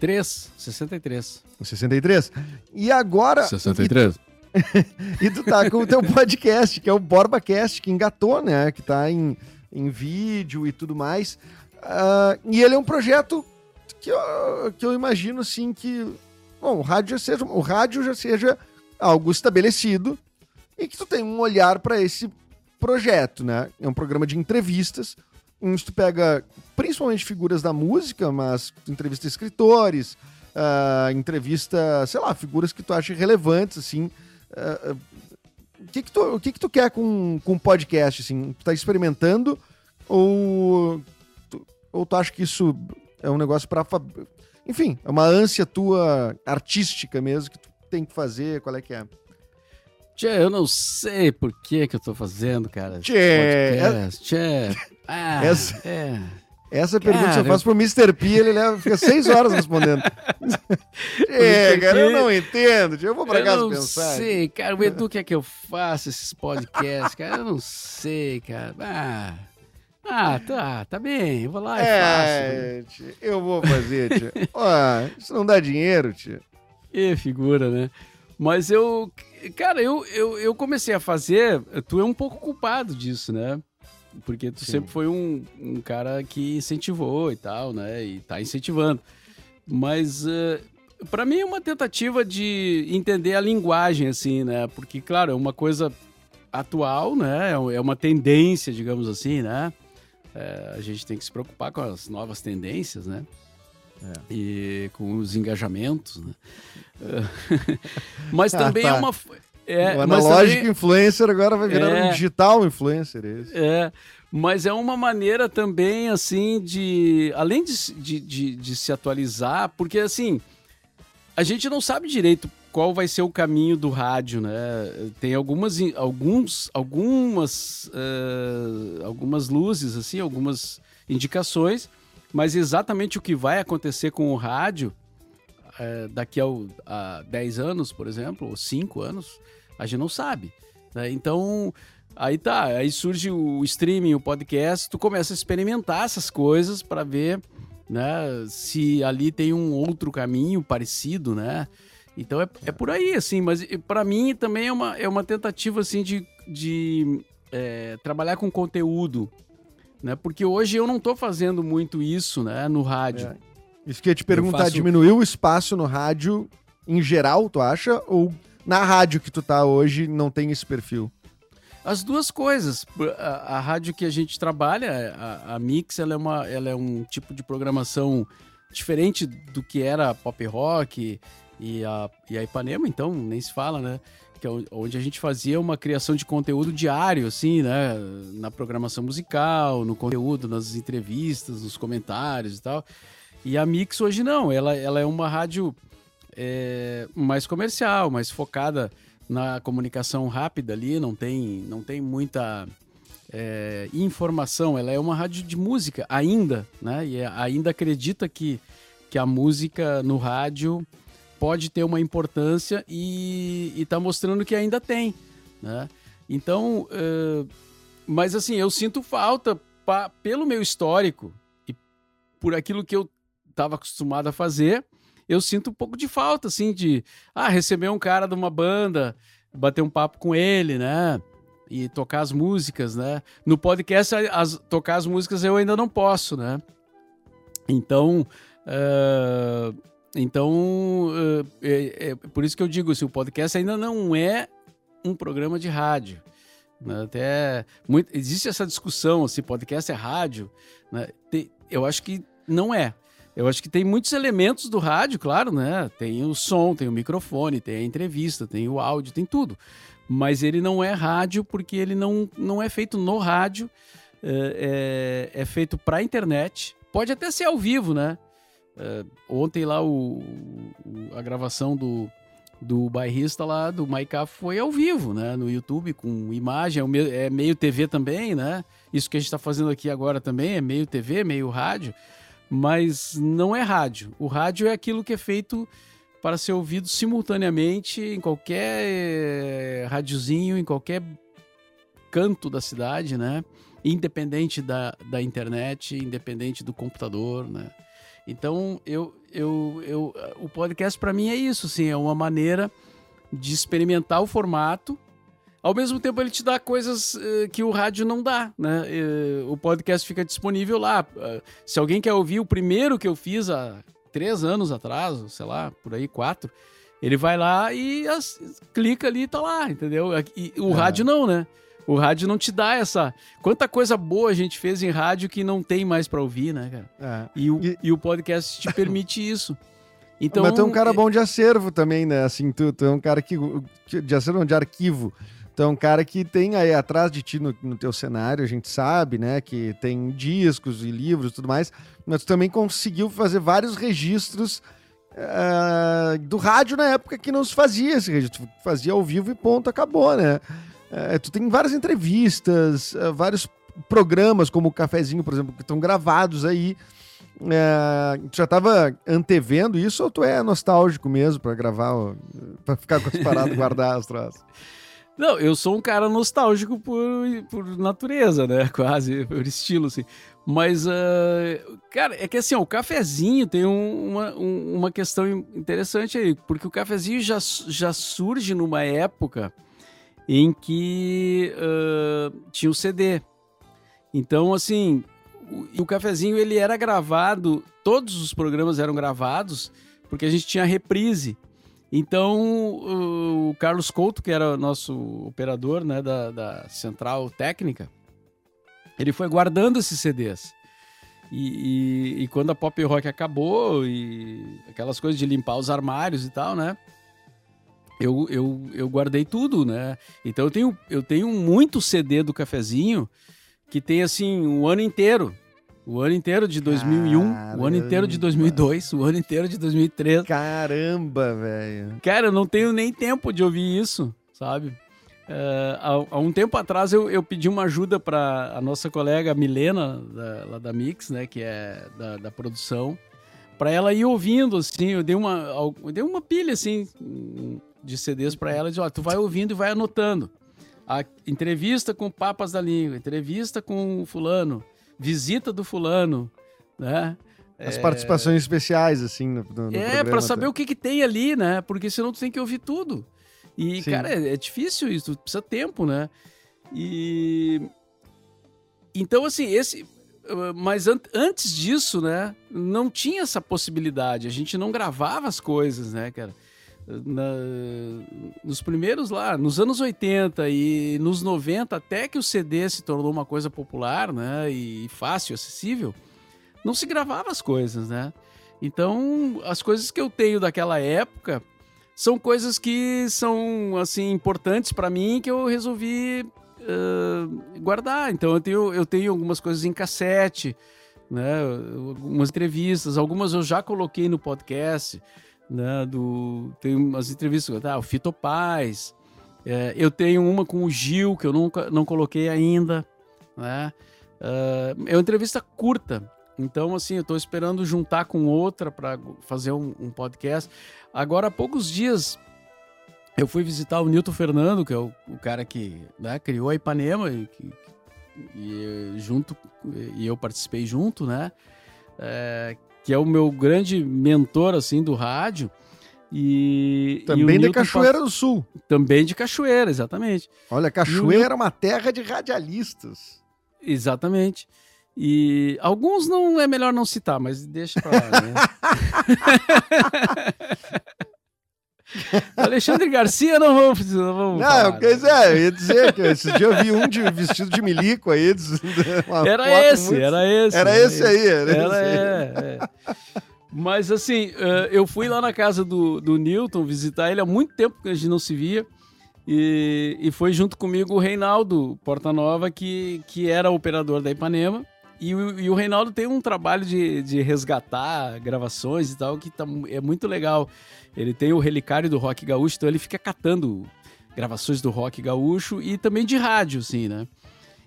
3, 63. 63? E agora... 63. E, e tu tá com o teu podcast, que é o BorbaCast, que engatou, né? Que tá em, em vídeo e tudo mais. Uh, e ele é um projeto que eu, que eu imagino, assim, que... Bom, o rádio já seja, o rádio já seja algo estabelecido, e que tu tem um olhar para esse projeto, né? É um programa de entrevistas, onde tu pega principalmente figuras da música, mas entrevista escritores, uh, entrevista, sei lá, figuras que tu acha relevantes, assim. Uh, o que que tu, o que que tu quer com, com podcast, assim? Tu tá experimentando ou tu, ou tu acha que isso é um negócio para enfim, é uma ânsia tua artística mesmo que tu tem que fazer, qual é que é? Tchê, eu não sei por que que eu tô fazendo, cara. Tchê, é... Tchê. Ah, essa, é. Essa cara, pergunta eu faço pro Mr. P, ele leva, fica seis horas respondendo. Tchê, cara, eu não entendo. Eu vou pra eu casa pensar. Eu não sei, cara. O Edu quer que eu faça esses podcasts, cara. Eu não sei, cara. Ah... Ah, tá, tá bem. Eu vou lá e é, faço. Tia, eu vou fazer, tia. Ó, isso não dá dinheiro, tia. E figura, né? Mas eu, cara, eu, eu, eu comecei a fazer. Tu é um pouco culpado disso, né? Porque tu Sim. sempre foi um, um cara que incentivou e tal, né? E tá incentivando. Mas uh, eh, para mim é uma tentativa de entender a linguagem, assim, né? Porque, claro, é uma coisa atual, né? É, é uma tendência, digamos assim, né? É, a gente tem que se preocupar com as novas tendências, né? É. E com os engajamentos, né? mas ah, também ah, tá. é uma. É, o analógico também, influencer agora vai virar é, um digital influencer. Esse. É, mas é uma maneira também, assim, de. Além de, de, de, de, se atualizar, porque, assim, a gente não sabe direito qual vai ser o caminho do rádio, né? Tem algumas, alguns, algumas, uh, algumas luzes, assim, algumas indicações, mas exatamente o que vai acontecer com o rádio é, daqui ao, a 10 anos, por exemplo, ou 5 anos, a gente não sabe. Né? Então, aí tá, aí surge o streaming, o podcast, tu começa a experimentar essas coisas para ver né, se ali tem um outro caminho parecido, né? Então é, é por aí, assim, mas para mim também é uma, é uma tentativa, assim, de, de é, trabalhar com conteúdo, né? Porque hoje eu não tô fazendo muito isso, né, no rádio. É. Isso que eu ia te perguntar, faço... diminuiu o espaço no rádio em geral, tu acha? Ou na rádio que tu tá hoje não tem esse perfil? As duas coisas. A, a rádio que a gente trabalha, a, a, Mix, ela é, uma, ela é um tipo de programação diferente do que era pop rock e a, e a Ipanema, então nem se fala, né? Que é onde a gente fazia uma criação de conteúdo diário, assim, né? Na programação musical, no conteúdo, nas entrevistas, nos comentários e tal. E a Mix hoje não, ela, ela é uma rádio é, mais comercial, mais focada na comunicação rápida ali, não tem, não tem muita é, informação. Ela é uma rádio de música ainda, né? E é, ainda acredita que, que a música no rádio pode ter uma importância e está mostrando que ainda tem, né? Então, uh, mas assim, eu sinto falta pa, pelo meu histórico e por aquilo que eu estava acostumado a fazer, eu sinto um pouco de falta, assim, de ah, receber um cara de uma banda, bater um papo com ele, né? E tocar as músicas, né? No podcast, as, tocar as músicas eu ainda não posso, né? Então, uh, então uh, é, é, por isso que eu digo, assim, o podcast ainda não é um programa de rádio. Né? Até muito, existe essa discussão se podcast é rádio. Né? eu acho que não é. Eu acho que tem muitos elementos do rádio, claro, né? Tem o som, tem o microfone, tem a entrevista, tem o áudio, tem tudo. Mas ele não é rádio porque ele não, não é feito no rádio, é, é, é feito para internet. Pode até ser ao vivo, né? É, ontem lá o, o, a gravação do, do bairrista lá do Maicá foi ao vivo, né? No YouTube, com imagem, é, é meio TV também, né? Isso que a gente está fazendo aqui agora também é meio TV, meio rádio mas não é rádio. O rádio é aquilo que é feito para ser ouvido simultaneamente em qualquer eh, rádiozinho, em qualquer canto da cidade, né? Independente da, da internet, independente do computador, né? Então, eu, eu, eu, o podcast para mim é isso, sim, é uma maneira de experimentar o formato ao mesmo tempo, ele te dá coisas uh, que o rádio não dá, né? Uh, o podcast fica disponível lá. Uh, se alguém quer ouvir o primeiro que eu fiz há três anos atrás, sei lá, por aí, quatro, ele vai lá e as, clica ali e tá lá, entendeu? E, o é. rádio não, né? O rádio não te dá essa. Quanta coisa boa a gente fez em rádio que não tem mais para ouvir, né, cara? É. E, o, e... e o podcast te permite isso. Então, Mas tu é um cara bom de acervo também, né? Assim, tu, tu é um cara que. De acervo, não, de arquivo. Então, um cara que tem aí atrás de ti no, no teu cenário, a gente sabe, né? Que tem discos e livros e tudo mais, mas tu também conseguiu fazer vários registros uh, do rádio na época que não se fazia esse registro. Fazia ao vivo e ponto, acabou, né? Uh, tu tem várias entrevistas, uh, vários programas, como o Cafezinho, por exemplo, que estão gravados aí. tu já estava antevendo isso ou tu é nostálgico mesmo para gravar, para ficar com as paradas, guardar as troças? Não, eu sou um cara nostálgico por, por natureza, né? Quase, por estilo, assim. Mas, uh, cara, é que assim, ó, o cafezinho tem um, uma, um, uma questão interessante aí, porque o cafezinho já, já surge numa época em que uh, tinha o CD. Então, assim, o, o cafezinho ele era gravado, todos os programas eram gravados, porque a gente tinha reprise. Então, o Carlos Couto, que era nosso operador né, da, da central técnica, ele foi guardando esses CDs. E, e, e, quando a pop rock acabou e aquelas coisas de limpar os armários e tal, né? Eu, eu, eu guardei tudo, né? Então eu tenho, eu tenho muito CD do cafezinho que tem assim um ano inteiro. O ano inteiro de 2001, Caramba. o ano inteiro de 2002, o ano inteiro de 2003. Caramba, velho. Cara, eu não tenho nem tempo de ouvir isso, sabe? Uh, há, há, um tempo atrás eu, eu pedi uma ajuda para a nossa colega Milena, da, lá da Mix, né, que é da, da produção, para ela ir ouvindo, assim, eu dei uma, eu dei uma pilha, assim, de CDs para ela, de, ó, tu vai ouvindo e vai anotando. A entrevista com Papas da Língua, entrevista com fulano, visita do fulano, né? As é... participações especiais, assim, no, no É, para saber o que, que tem ali, né? Porque senão tu tem que ouvir tudo. E, Sim. cara, é, é, difícil isso, precisa tempo, né? E. Então, assim, esse. Mas an antes disso, né? Não tinha essa possibilidade. A gente não gravava as coisas, né, cara? Na, nos primeiros lá, nos anos 80 e nos 90, até que o CD se tornou uma coisa popular, né, e fácil, acessível, não se gravava as coisas, né? Então, as coisas que eu tenho daquela época são coisas que são, assim, importantes para mim que eu resolvi uh, guardar. Então, eu tenho, eu tenho algumas coisas em cassete, né, algumas entrevistas, algumas eu já coloquei no podcast, né? Do, tem umas entrevistas, tá? O Fito Paz. É, eu tenho uma com o Gil, que eu nunca não coloquei ainda, né? Uh, é uma entrevista curta. Então, assim, eu estou esperando juntar com outra para fazer um, um, podcast. Agora, há poucos dias, eu fui visitar o Nilton Fernando, que é o, o cara que né, criou a Ipanema, e, que, e, junto, e eu participei junto, né? É, que é o meu grande mentor assim do rádio. E, também e de Cachoeira do Sul. Também de Cachoeira, exatamente. Olha, Cachoeira é uma terra de radialistas. Exatamente. E alguns não é melhor não citar, mas deixa pra lá, né? Alexandre Garcia não vamos. Não, vamos não falar, quer dizer, né? eu ia dizer que esses dias eu vi um de, vestido de milico aí. Era esse, muito... era esse, era esse. aí, era, era esse. É, é. Mas assim, uh, eu fui lá na casa do, do Newton visitar ele há muito tempo que a gente não se via. E, e foi junto comigo o Reinaldo Portanova, que, que era operador da Ipanema. E o, e o Reinaldo tem um trabalho de, de resgatar gravações e tal, que tá, é muito legal. Ele tem o relicário do rock gaúcho, então ele fica catando gravações do rock gaúcho e também de rádio, assim, né?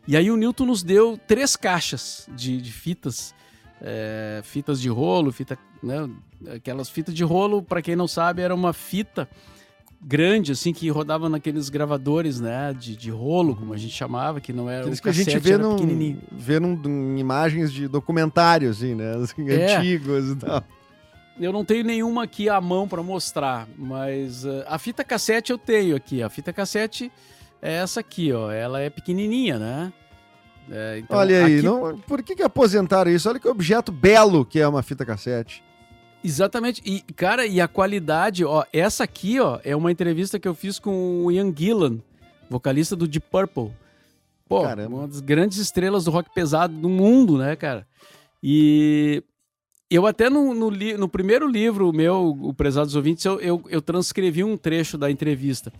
E aí o Newton nos deu três caixas de, de fitas, é, fitas de rolo, fita, né? Aquelas fitas de rolo, para quem não sabe, era uma fita grande, assim, que rodava naqueles gravadores, né, de, de rolo, como a gente chamava, que não era Aqueles que a gente vê, num, vê num, imagens de documentário, assim, né, assim, é. antigos e tal. Eu não tenho nenhuma aqui à mão para mostrar, mas uh, a fita cassete eu tenho aqui. A fita cassete é essa aqui, ó. Ela é pequenininha, né? É, então, Olha aí, aqui... não, por que, que aposentaram isso? Olha que objeto belo que é uma fita cassete. Exatamente. E, cara, e a qualidade, ó, essa aqui, ó, é uma entrevista que eu fiz com o Ian Gillan, vocalista do Deep Purple. Pô, Caramba. uma das grandes estrelas do rock pesado do mundo, né, cara? E eu até no, no, no primeiro livro meu, O Prezados Ouvintes, eu, eu, eu, transcrevi um trecho da entrevista.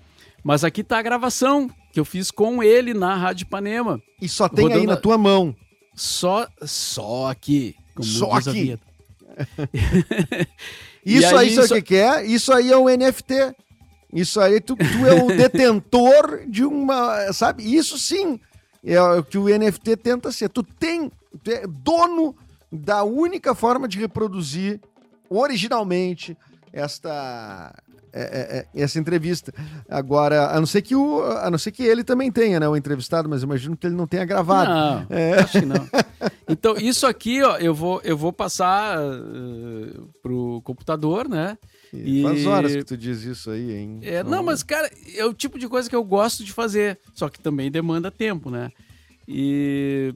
Mas aqui tá a gravação que eu fiz com ele na Rádio Ipanema. E só tem aí na tua mão. Só, só aqui. só aqui. Isso aí, aí sabe o que, é? Isso aí é o NFT. Isso aí, tu, tu é o detentor de uma. Sabe? Isso sim é o que o NFT tenta ser. Tu tem. Tu é dono da única forma de reproduzir originalmente esta é, é, é, essa entrevista. Agora, a não ser que o, a não ser que ele também tenha, né, o entrevistado, mas imagino que ele não tenha gravado. Não, é. acho que não. Então, isso aqui, ó, eu vou, eu vou passar uh, pro computador, né? E, e... Faz horas que tu diz isso aí, hein? É, não, mas, cara, é o tipo de coisa que eu gosto de fazer, só que também demanda tempo, né? E,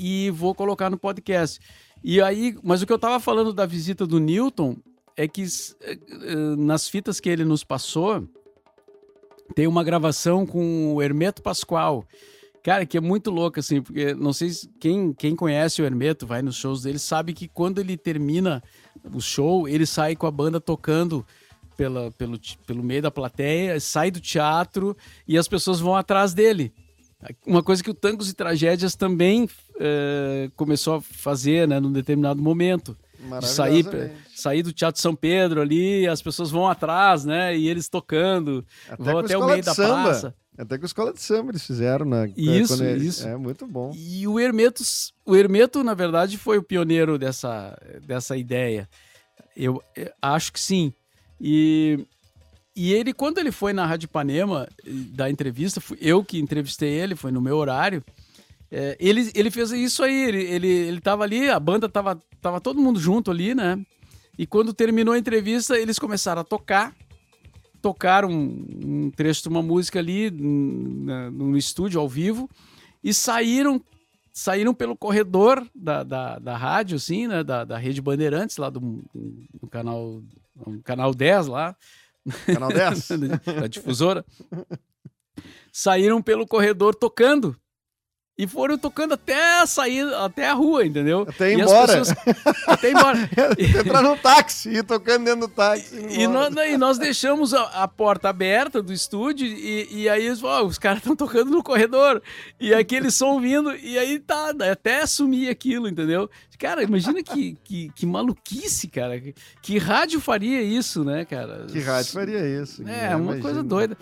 e vou colocar no podcast. E aí, mas o que eu tava falando da visita do Newton é que eh, eh, nas fitas que ele nos passou, tem uma gravação com o Hermeto Pascoal. Cara, que é muito louco, assim, porque não sei se quem, quem conhece o Hermeto, vai nos shows dele, sabe que quando ele termina o show, ele sai com a banda tocando pela, pelo, pelo meio da plateia, sai do teatro e as pessoas vão atrás dele. Uma coisa que o Tangos e Tragédias também uh, começou a fazer, né, num determinado momento sair, sair do Teatro São Pedro ali, as pessoas vão atrás, né? E eles tocando, até vão até o meio da samba. praça. Até com a escola de samba eles fizeram, né? Isso, isso. É muito bom. E o Hermeto, o Hermeto, na verdade, foi o pioneiro dessa, dessa ideia. Eu, eu acho que sim. E, e ele, quando ele foi na Rádio Ipanema, da entrevista, eu que entrevistei ele, foi no meu horário. É, ele, ele fez isso aí, ele, ele, ele tava ali, a banda tava, tava todo mundo junto ali, né? E quando terminou a entrevista, eles começaram a tocar, tocaram um, um trecho de uma música ali no, no estúdio, ao vivo, e saíram saíram pelo corredor da, da, da rádio, assim, né? Da, da Rede Bandeirantes, lá do, do canal, um canal 10 lá. Canal 10? da difusora. Saíram pelo corredor tocando. E foram tocando até sair, até a rua, entendeu? Até ir embora. Pessoas... até embora. Entrar no táxi, ir tocando dentro do táxi. E nós, e nós, deixamos a, a, porta aberta do estúdio e, e aí oh, os caras estão tocando no corredor. E aquele som vindo, e aí tá, até sumir aquilo, entendeu? Cara, imagina que, que, que maluquice, cara. Que, que, rádio faria isso, né, cara? Que rádio faria isso? É, né? uma imagina. coisa doida.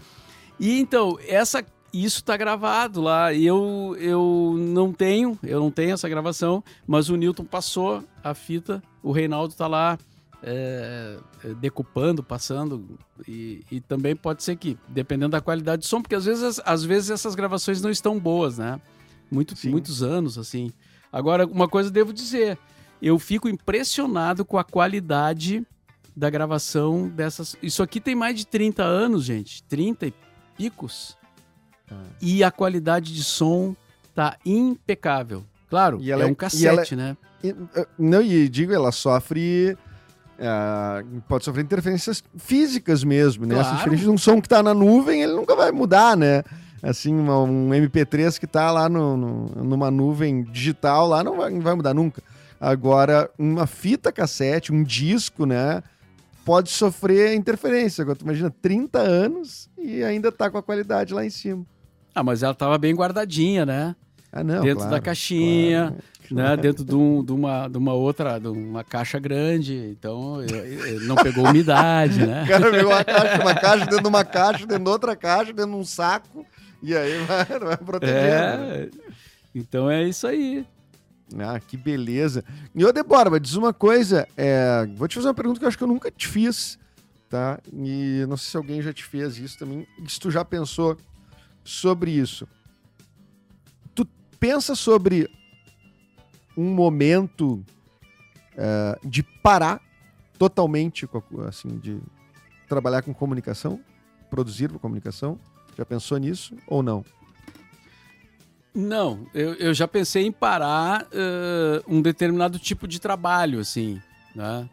E então, essa isso está gravado lá. Eu, eu não tenho, eu não tenho essa gravação, mas o Newton passou a fita, o Reinaldo está lá é, é, decupando, passando. E, e, também pode ser que, dependendo da qualidade do som, porque às vezes, às vezes essas gravações não estão boas, né? Muito, muitos anos, assim. Agora, uma coisa devo dizer, eu fico impressionado com a qualidade da gravação dessas. Isso aqui tem mais de 30 anos, gente. 30 e picos. E a qualidade de som tá impecável. Claro, e ela, é um cassete, ela, né? E, eh, não, e digo, ela sofre. Uh, pode sofrer interferências físicas mesmo, né? Assim, claro. Diferente de um som que tá na nuvem, ele nunca vai mudar, né? Assim, um MP3 que tá lá no, no, numa nuvem digital, lá não vai, não vai mudar nunca. Agora, uma fita cassete, um disco, né? Pode sofrer interferência. Agora, tu imagina 30 anos e ainda tá com a qualidade lá em cima. Ah, mas ela tava bem guardadinha, né? Ah, não. Dentro claro, da caixinha, claro. né? Dentro de, um- de uma, de uma outra, de uma caixa grande. Então, eh, eh, não pegou umidade, né? O cara pegou uma caixa, uma caixa dentro de uma caixa, dentro de outra caixa, dentro de um saco, e aí vai, vai protegendo. né? É. Então é isso aí. Ah, que beleza. E ô, Débora, mas diz uma coisa. é, vou te fazer uma pergunta que eu acho que eu nunca te fiz, tá? E não sei se alguém já te fez isso também. Se tu já pensou sobre isso. Tu pensa sobre um momento é, de parar totalmente, assim, de trabalhar com comunicação, produzir com comunicação? Já pensou nisso ou não? Não, eu, eu já pensei em parar eh, um determinado tipo de trabalho, assim, né?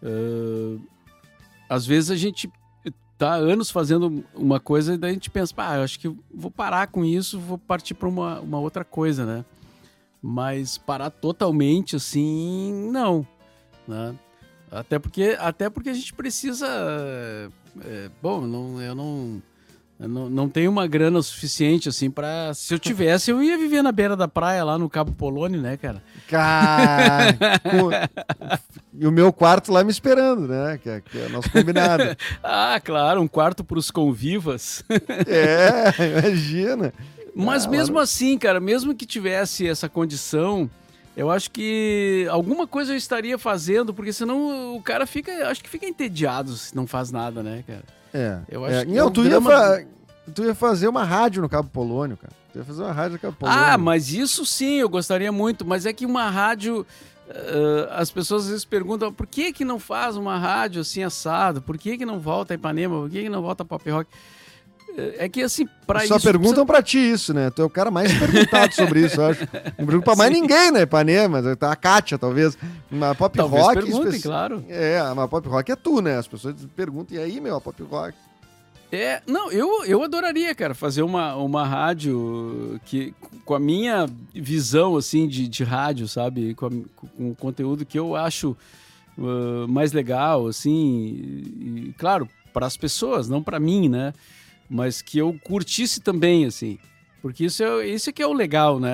Eh, às vezes a gente tá anos fazendo uma coisa e daí a gente pensa, pá, eu acho que vou parar com isso, vou partir para uma, uma outra coisa, né? Mas parar totalmente, assim, não, né? Até porque, até porque a gente precisa... eh, bom, não, eu não... Eu não, não tenho uma grana suficiente, assim, pra. Se eu tivesse, eu ia viver na beira da praia, lá no Cabo Polônio, né, cara? Cara, e o meu quarto lá me esperando, né? Que é, que é o nosso combinado. Ah, claro, um quarto pros convivas. É, imagina. Mas Ah, mesmo assim, cara, mesmo que tivesse essa condição, eu acho que alguma coisa eu estaria fazendo, porque senão o cara fica. Acho que fica entediado se não faz nada, né, cara? É. Eu acho é. que Não, é tu, ia drama fa- tu ia fazer uma rádio no Cabo Polônio, cara. Tu ia fazer uma rádio no Cabo Polônio. Ah, mas isso sim, eu gostaria muito. Mas é que uma rádio. eh, as pessoas às vezes perguntam por que, que não faz uma rádio assim assado? Por que, que não volta a Ipanema? Por que, que não volta a Pop Rock? É que assim, isso. Só perguntam pra ti isso, né? Tu é o cara mais perguntado sobre isso, eu acho. Não pergunta pra mais Sim. ninguém, né? Ipanema, a Kátia, talvez. Uma pop Talvez rock. perguntem, espe- claro. É, uma pop rock é tu, né? As pessoas perguntam, e aí, meu, a pop rock? É, não, eu, eu adoraria, cara, fazer uma, uma rádio que com a minha visão assim de, de rádio, sabe, com, a- com o conteúdo que eu acho uh, mais legal, assim, e, claro, para as pessoas, não para mim, né? Mas que eu curtisse também, assim, porque isso é isso é que é o legal, né?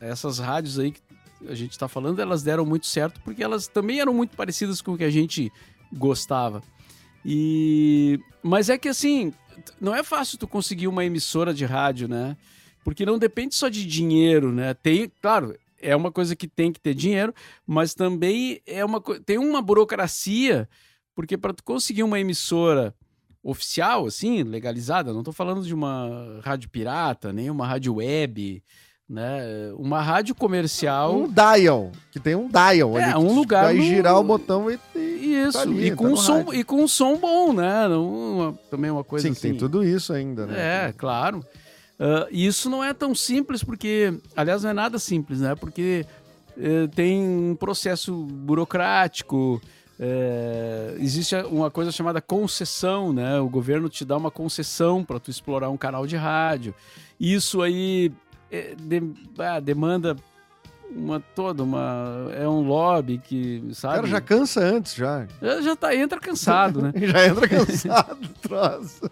Essas rádios aí que a gente está falando, elas deram muito certo porque elas também eram muito parecidas com o que a gente gostava. E mas é que assim, não é fácil tu conseguir uma emissora de rádio, né? Porque não depende só de dinheiro, né? Tem, claro, é uma coisa que tem que ter dinheiro, mas também é uma tem uma burocracia, porque para tu conseguir uma emissora oficial assim, legalizada, não tô falando de uma rádio pirata, nem uma rádio web, né? Uma rádio comercial Um dial, que tem um dial. É, ali, um lugar Vai no- girar o botão e... e- Isso, Tá ali, e, tá com um no som, rádio. e com um som bom, né? Uma- também uma coisa Sim, assim. tem tudo isso ainda, né? É, claro. E isso não é tão simples, porque, aliás, não é nada simples, né? Porque eh, tem um processo burocrático, eh, existe uma coisa chamada concessão, né? O governo te dá uma concessão para tu explorar um canal de rádio. Isso aí eh, de- ah, demanda uma toda uma é um lobby que O sabe cara já cansa antes, já. já, já tá entra cansado, né? Já entra cansado do troço.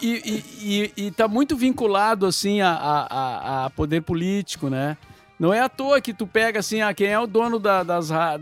E, e, e, e tá muito vinculado, assim, a, a- a poder político, né? Não é à toa que tu pega, assim, ah, quem é o dono da, das, da,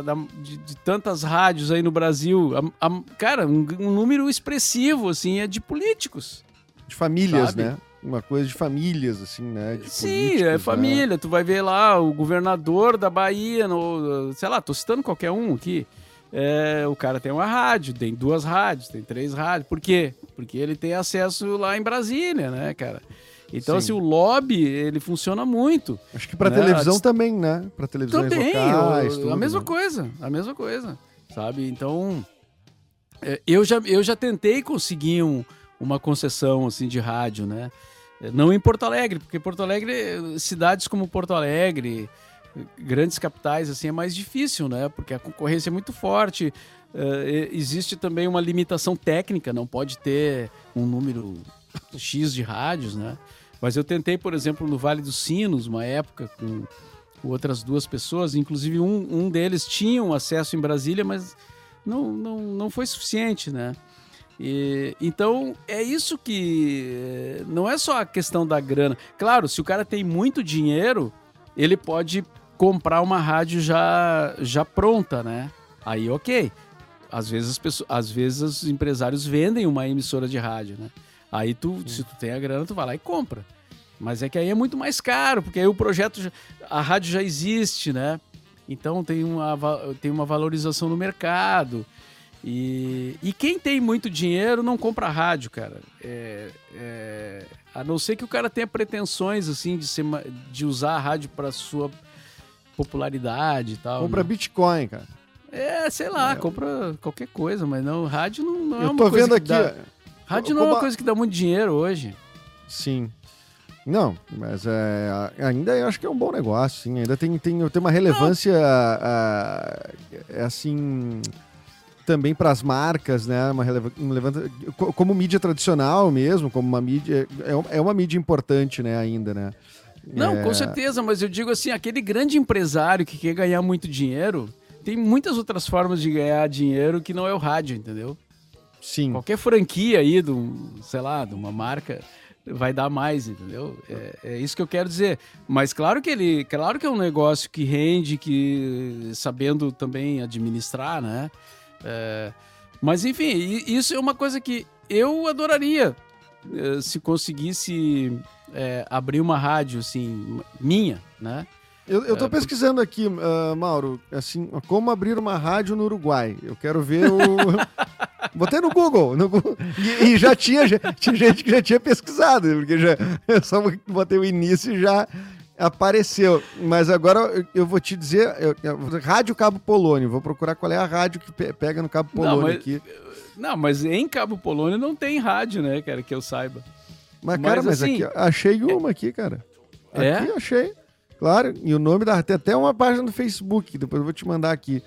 da- de, de tantas rádios aí no Brasil? A- a- cara, um, um número expressivo, assim, é de políticos. De famílias, Sabe? né? Uma coisa de famílias, assim, né? De Sim, é né? família. Tu vai ver lá o governador da Bahia, no, sei lá, tô citando qualquer um aqui. É, o cara tem uma rádio, tem duas rádios, tem três rádios. Por quê? Porque ele tem acesso lá em Brasília, né, cara? Então, Sim. assim, o lobby, ele funciona muito. Acho que pra Né? televisão também, né? Pra televisões Também, locais, tudo, a mesma né? coisa, a mesma coisa, sabe? Então, é, eu já, eu já tentei conseguir um- uma concessão, assim, de rádio, né? É, Não em Porto Alegre, porque Porto Alegre, cidades como Porto Alegre, grandes capitais, assim, é mais difícil, né? Porque a concorrência é muito forte, é, existe também uma limitação técnica, não pode ter um número X de rádios, né? Mas eu tentei, por exemplo, no Vale dos Sinos, uma época com outras duas pessoas, inclusive um, um deles tinha um acesso em Brasília, mas não, não, não foi suficiente, né? E, então é isso que não é só a questão da grana. Claro, se o cara tem muito dinheiro, ele pode comprar uma rádio já já pronta, né? Aí ok. Às vezes as pessoas, às vezes os empresários vendem uma emissora de rádio, né? Aí tu, Sim. se tu tem a grana, tu vai lá e compra. Mas é que aí é muito mais caro, porque aí o projeto, já, a rádio já existe, né? Então tem uma, tem uma valorização no mercado. E, e quem tem muito dinheiro não compra rádio, cara. É, é, a não ser que o cara tenha pretensões, assim, de, ser, de usar a rádio para sua popularidade e tal. Compra né? Bitcoin, cara. É, sei lá, é. compra qualquer coisa, mas não, rádio não, não é uma coisa. Eu tô vendo aqui. Dá, rádio não é uma coisa que dá muito dinheiro hoje. Sim. Não, mas é, ainda eu acho que é um bom negócio, sim. Ainda tem, tem, tem uma relevância, é assim, também para as marcas, né? Uma relevância, como mídia tradicional mesmo, como uma mídia. É, é uma mídia importante, né, ainda, né? Não, é... com certeza, mas eu digo assim, aquele grande empresário que quer ganhar muito dinheiro, tem muitas outras formas de ganhar dinheiro que não é o rádio, entendeu? Sim. Qualquer franquia aí, do, sei lá, de uma marca vai dar mais, entendeu? É, é, isso que eu quero dizer. Mas claro que ele, claro que é um negócio que rende, que sabendo também administrar, né? É, mas enfim, isso é uma coisa que eu adoraria é, se conseguisse é, abrir uma rádio assim minha, né? Eu, eu tô é, pesquisando aqui, uh, Mauro, assim, como abrir uma rádio no Uruguai. Eu quero ver o. Botei no Google. No Google e, e, já tinha, já, tinha gente que já tinha pesquisado, porque já eu só botei o início e já apareceu. Mas agora eu, eu vou te dizer, eu, eu, Rádio Cabo Polônio. Vou procurar qual é a rádio que pe, pega no Cabo Polônio não, mas, aqui. Não, mas em Cabo Polônio não tem rádio, né, cara, que eu saiba. Mas, cara, mas, mas assim, aqui, achei uma aqui, cara. É? Aqui é? achei. Claro, e o nome da. Tem até uma página no Facebook, depois eu vou te mandar aqui.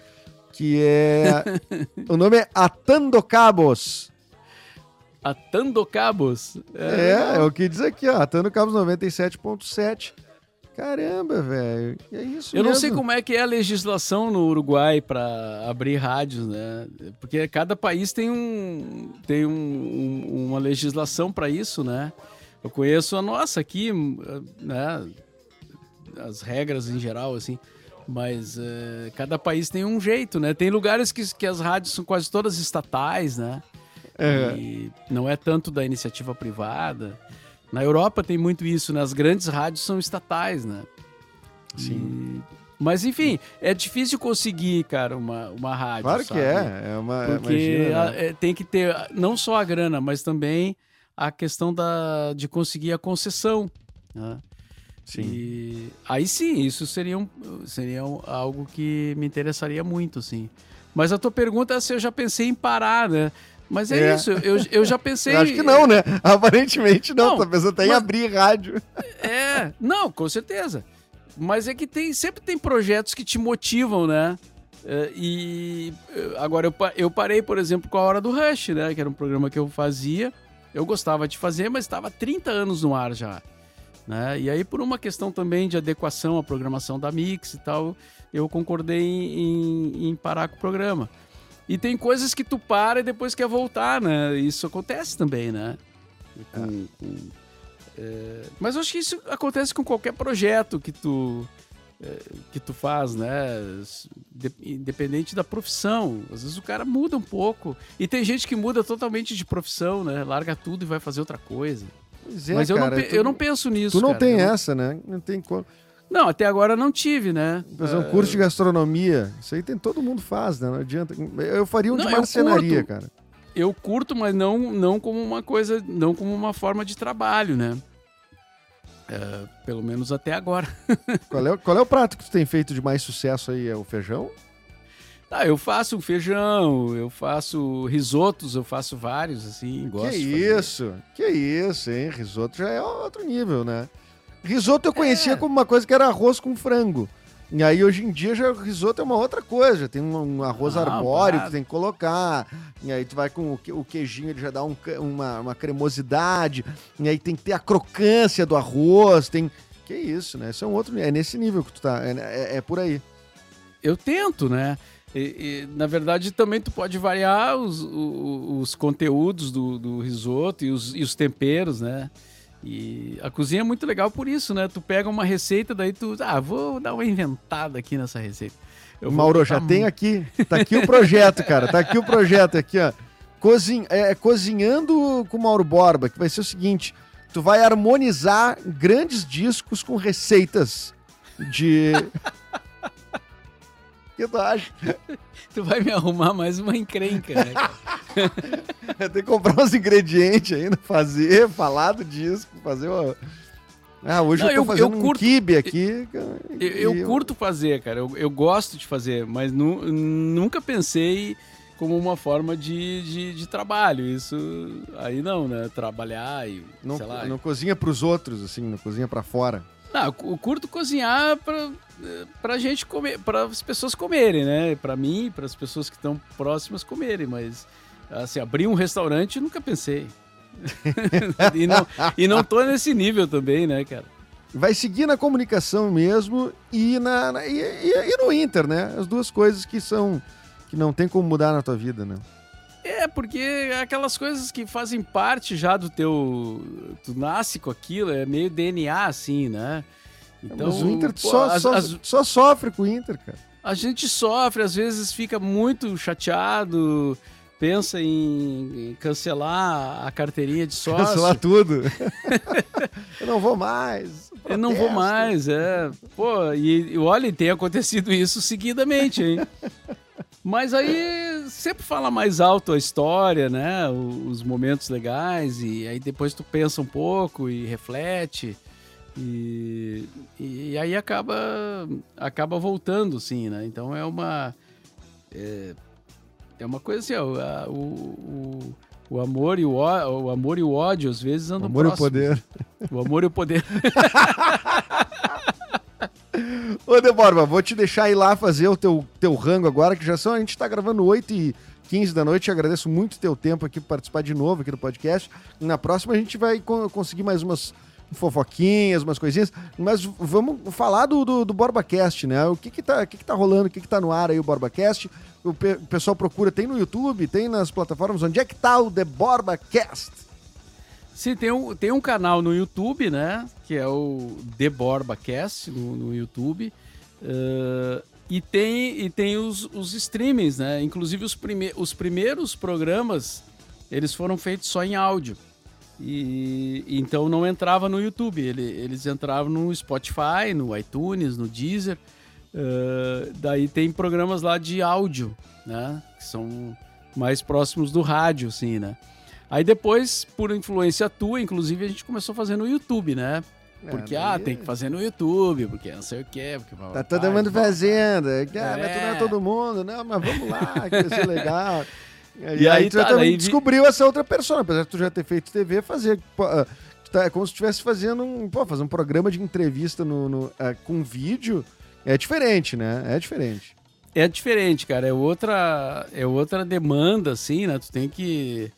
Que é. o nome é Atando Cabos. Atando Cabos? É, é, é o que diz aqui, ó. Atando Cabos 97.7. Caramba, velho. É isso Eu mesmo. não sei como é que é a legislação no Uruguai para abrir rádios, né? Porque cada país tem um tem um, um, uma legislação para isso, né? Eu conheço a nossa aqui, né? As regras em geral, assim. Mas uh, cada país tem um jeito, né? Tem lugares que, que as rádios são quase todas estatais, né? É. E não é tanto da iniciativa privada. Na Europa tem muito isso, né? As grandes rádios são estatais, né? Sim. E... Mas enfim, é difícil conseguir, cara, uma, uma rádio. Claro sabe? que é. é uma, Porque imagina, né? É, tem que ter não só a grana, mas também a questão da, de conseguir a concessão. Né? Sim. E aí sim, isso seria, um, seria algo que me interessaria muito, sim. Mas a tua pergunta é se eu já pensei em parar, né? Mas é, é. isso, eu, eu já pensei. Eu acho que não, né? Aparentemente não, não tá pensando até mas... em abrir rádio. É, não, com certeza. Mas é que tem, sempre tem projetos que te motivam, né? É, e agora eu, eu parei, por exemplo, com a Hora do Rush, né? Que era um programa que eu fazia. Eu gostava de fazer, mas estava 30 anos no ar já. Né? E aí, por uma questão também de adequação à programação da Mix e tal, eu concordei em, em, em parar com o programa. E tem coisas que tu para e depois quer voltar, né? Isso acontece também, né? Com, é. com, é... Mas eu acho que isso acontece com qualquer projeto que tu, é, que tu faz, né? Independente da profissão. Às vezes o cara muda um pouco. E tem gente que muda totalmente de profissão, né? Larga tudo e vai fazer outra coisa. É, Mas eu, cara, não, tu, eu não penso nisso. Tu não cara. tem eu essa, né? Não tem como. Não, até agora não tive, né? Fazer um curso de gastronomia. Isso aí tem, todo mundo faz, né? Não adianta. Eu faria um não, de marcenaria, cara. Eu curto, mas não, não como uma coisa, não como uma forma de trabalho, né? É, pelo menos até agora. qual, é, qual é o prato que tu tem feito de mais sucesso aí? É o feijão? Ah, eu faço feijão, eu faço risotos, eu faço vários, assim, gosto. Que isso, que isso, hein? Risoto já é outro nível, né? Risoto eu conhecia é. como uma coisa que era arroz com frango. E aí hoje em dia já risoto é uma outra coisa, já tem um, arroz ah, arbóreo que tem que colocar, e aí tu vai com o, o queijinho, ele já dá um, uma, uma cremosidade, e aí tem que ter a crocância do arroz, tem Que isso, né? Isso é um outro. É nesse nível que tu tá. É, é, é por aí. Eu tento, né? E, e, na verdade, também tu pode variar os, os, os conteúdos do, do risoto e os, e os temperos, né? E a cozinha é muito legal por isso, né? Tu pega uma receita, daí tu. Ah, vou dar uma inventada aqui nessa receita. Eu Mauro, já tem aqui. Tá aqui o projeto, cara. Tá aqui o projeto, aqui, ó. Cozin... É, cozinhando com Mauro Borba, que vai ser o seguinte: tu vai harmonizar grandes discos com receitas de. Que tu acha? Tu vai me arrumar mais uma encrenca, né? Tem que comprar uns ingredientes ainda, fazer, falar do disco, fazer uma. Ah, hoje Não, eu tô fazendo eu curto, um kibe aqui. Eu, eu, curto fazer, cara. Eu, eu gosto de fazer, mas nu, nunca pensei como uma forma de, de, de, trabalho. Isso aí não, né? Trabalhar e. Não, sei lá, não cozinha pros outros, assim, não cozinha para fora. Não, eu curto cozinhar pra, pra gente comer, para as pessoas comerem, né? Para mim, para as pessoas que estão próximas comerem, mas assim, abrir um restaurante nunca pensei. e, não, e não tô nesse nível também, né, cara? Vai seguir na comunicação mesmo e, na, na e, e, e, no Inter, né? As duas coisas que são. que não tem como mudar na tua vida, né? É, porque aquelas coisas que fazem parte já do teu. Tu nasce com aquilo, é meio DNA, assim, né? Então, Mas o Inter pô, só, as, só, as... só sofre com o Inter, cara. A gente sofre, às vezes fica muito chateado pensa em, cancelar a carteirinha de sócio. Cancelar tudo. eu não vou mais. Eu não vou mais, é. Pô, e, e olha, tem acontecido isso seguidamente, hein? Mas aí sempre fala mais alto a história, né? Os momentos legais, e aí depois tu pensa um pouco e reflete. E, e aí acaba, acaba voltando, sim, né? Então é uma. É, é uma coisa assim, ó, o, o, o, amor e o, o amor e o ódio às vezes andam O amor e o poder. O amor e o poder. Ô, Deborba, vou te deixar ir lá fazer o teu, teu rango agora, que já são, a gente tá gravando 8 e 15 da noite. Agradeço muito teu tempo aqui para participar de novo aqui do podcast. Na próxima a gente vai conseguir mais umas fofoquinhas, umas coisinhas, mas vamos falar do, do, do BorbaCast, né? O que que tá, o que que tá rolando, o que que tá no ar aí o BorbaCast? O, pe o pessoal procura, tem no YouTube, tem nas plataformas, onde é que tá o The BorbaCast? Sim, tem um, tem um canal no YouTube, né? Que é o The BorbaCast no, no YouTube. Uh, e tem, e tem os, os streamings, né? Inclusive os, prime os primeiros programas, eles foram feitos só em áudio. E então não entrava no YouTube, ele, eles entravam no Spotify, no iTunes, no Deezer. Uh, daí tem programas lá de áudio, né? Que são mais próximos do rádio, assim, né? Aí depois, por influência tua, inclusive, a gente começou a fazer no YouTube, né? É, porque, é, ah, tem que fazer no YouTube, porque não sei o quê. Porque, tá todo mundo fazendo. Ah, é. mas tu não é todo mundo. Não, mas vamos lá, que vai ser legal. E, e aí, aí, tu tá, também descobriu essa outra pessoa, apesar de tu já ter feito TV, fazer. Ah, tá, é como se estivesse fazendo um. Pô, fazer um programa de entrevista no, no é, com vídeo. É diferente, né? É diferente. É diferente, cara. É outra, é outra demanda, assim, né? Tu tem que.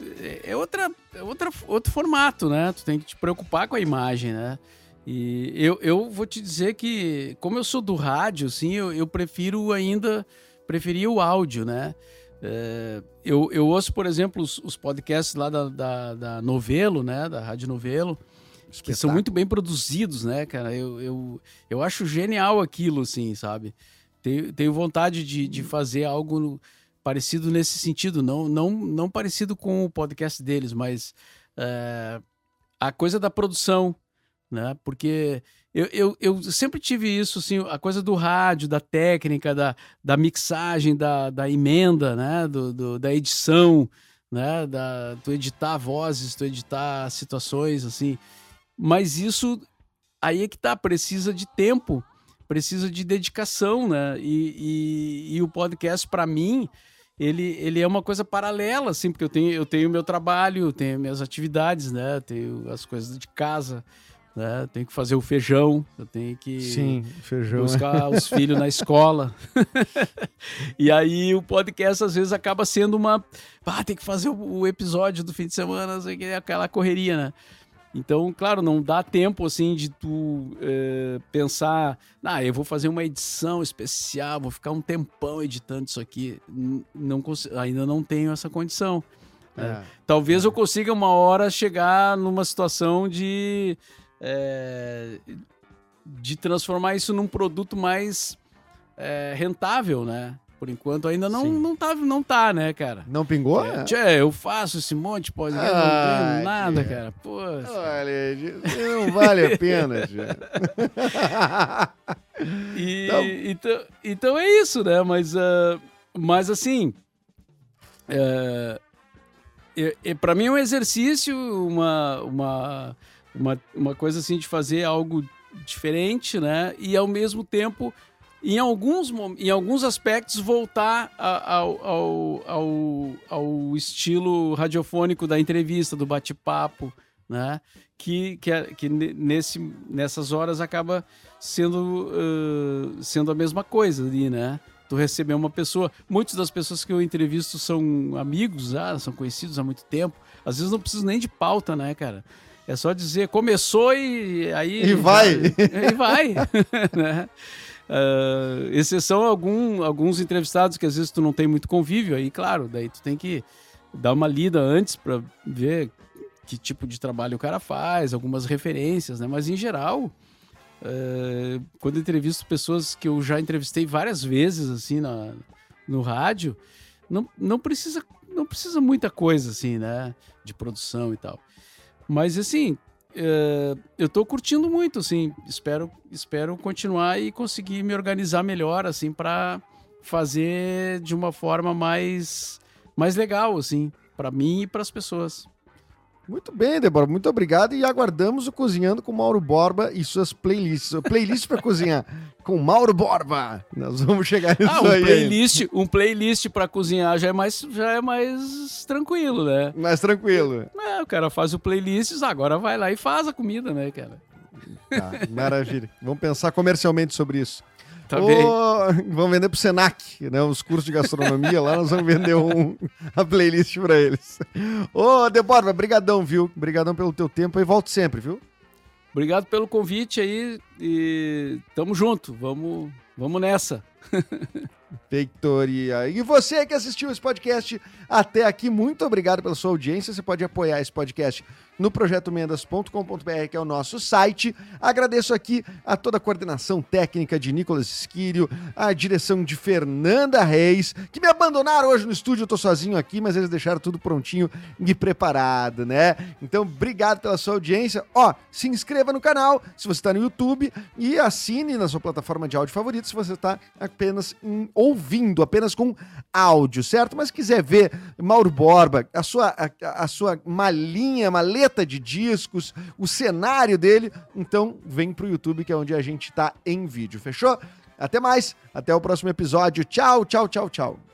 Tu, é outra, é outra, outro formato, né? Tu tem que te preocupar com a imagem, né? E eu, eu vou te dizer que, como eu sou do rádio, assim, eu, eu prefiro ainda. Preferia o áudio, né? É, eu, eu ouço, por exemplo, os, os podcasts lá da, da, da, Novelo, né? Da Rádio Novelo, que são muito bem produzidos, né, cara? Eu, eu, eu acho genial aquilo, assim, sabe? Tenho, tenho vontade de, de fazer algo parecido nesse sentido, não, não, não parecido com o podcast deles, mas é, a coisa da produção, né? Porque eu, eu, eu, sempre tive isso, assim, a coisa do rádio, da técnica, da, da mixagem, da, da emenda, né? Do, do, da edição, né? Da, tu editar vozes, tu editar situações, assim. Mas isso aí é que tá, precisa de tempo, precisa de dedicação, né? E, e, e o podcast, para mim, ele, ele é uma coisa paralela, assim, porque eu tenho eu tenho meu trabalho, tenho minhas atividades, né? Tenho as coisas de casa né? Tem que fazer o feijão, eu tenho que Sim, feijão, buscar os filhos na escola. e aí o podcast às vezes acaba sendo uma, ah, tem que fazer o, episódio do fim de semana, aquela correria, né? Então, claro, não dá tempo assim de tu é, pensar, ah, eu vou fazer uma edição especial, vou ficar um tempão editando isso aqui. Não, ainda não tenho essa condição. É. É. Talvez é. eu consiga uma hora chegar numa situação de, é, de transformar isso num produto mais é, rentável, né? Por enquanto ainda não, não, tá, não tá, né, cara? Não pingou? É, tchê, eu faço esse monte, pode ah, não ganho nada, que... cara. Pô. Olha, não vale a pena, e, então... então... Então é isso, né? Mas, uh, mas assim. Uh, para mim é um exercício, uma, uma, uma, uma coisa assim de fazer algo diferente, né? E ao mesmo tempo em alguns, em alguns aspectos, voltar ao, ao, ao, ao estilo radiofônico da entrevista, do bate-papo, né? Que, que, é, que nesse, nessas horas acaba sendo, uh, sendo a mesma coisa ali, né? Tu receber uma pessoa. Muitas das pessoas que eu entrevisto são amigos, ah, são conhecidos há muito tempo. Às vezes não preciso nem de pauta, né, cara? É só dizer, começou e aí. E vai! e vai! né? Uh, exceção algum, alguns entrevistados que às vezes tu não tem muito convívio, aí, claro, daí tu tem que dar uma lida antes para ver que tipo de trabalho o cara faz, algumas referências, né? Mas em geral, uh, quando entrevisto pessoas que eu já entrevistei várias vezes, assim, na, no rádio, não, não precisa não precisa muita coisa, assim, né? De produção e tal. Mas, assim, é, eu tô curtindo muito, assim. Espero, espero continuar e conseguir me organizar melhor, assim, para fazer de uma forma mais, mais legal, assim, para mim e para as pessoas. Muito bem, Débora, muito obrigado e aguardamos o Cozinhando com Mauro Borba e suas playlists. Playlist para cozinhar com Mauro Borba. Nós vamos chegar nisso ah, um aí. Playlist, um playlist para cozinhar já é, mais, já é mais tranquilo, né? Mais tranquilo. É, o cara faz o playlist, agora vai lá e faz a comida, né, cara? Tá, maravilha. Vamos pensar comercialmente sobre isso. Tá bem. vamos vender pro Senac, né? Os cursos de gastronomia lá, nós vamos vender um, a playlist para eles. Ô, Deborah, brigadão, viu? Brigadão pelo teu tempo e volto sempre, viu? Obrigado pelo convite aí e tamo junto. Vamos, vamos nessa. Feitoria. E você que assistiu esse podcast até aqui, muito obrigado pela sua audiência. Você pode apoiar esse podcast no projetomendas.com.br, que é o nosso site. Agradeço aqui a toda a coordenação técnica de Nicolas Esquírio, a direção de Fernanda Reis, que me abandonaram hoje no estúdio. Eu tô sozinho aqui, mas eles deixaram tudo prontinho e preparado, né? Então, obrigado pela sua audiência. Ó, se inscreva no canal se você está no YouTube e assine na sua plataforma de áudio favorita se você está apenas em, ouvindo, apenas com áudio, certo? Mas quiser ver Mauro Borba, a sua, a, a sua malinha, maleta de discos, o cenário dele. Então vem pro YouTube, que é onde a gente tá em vídeo, fechou? Até mais, até o próximo episódio. Tchau, tchau, tchau, tchau.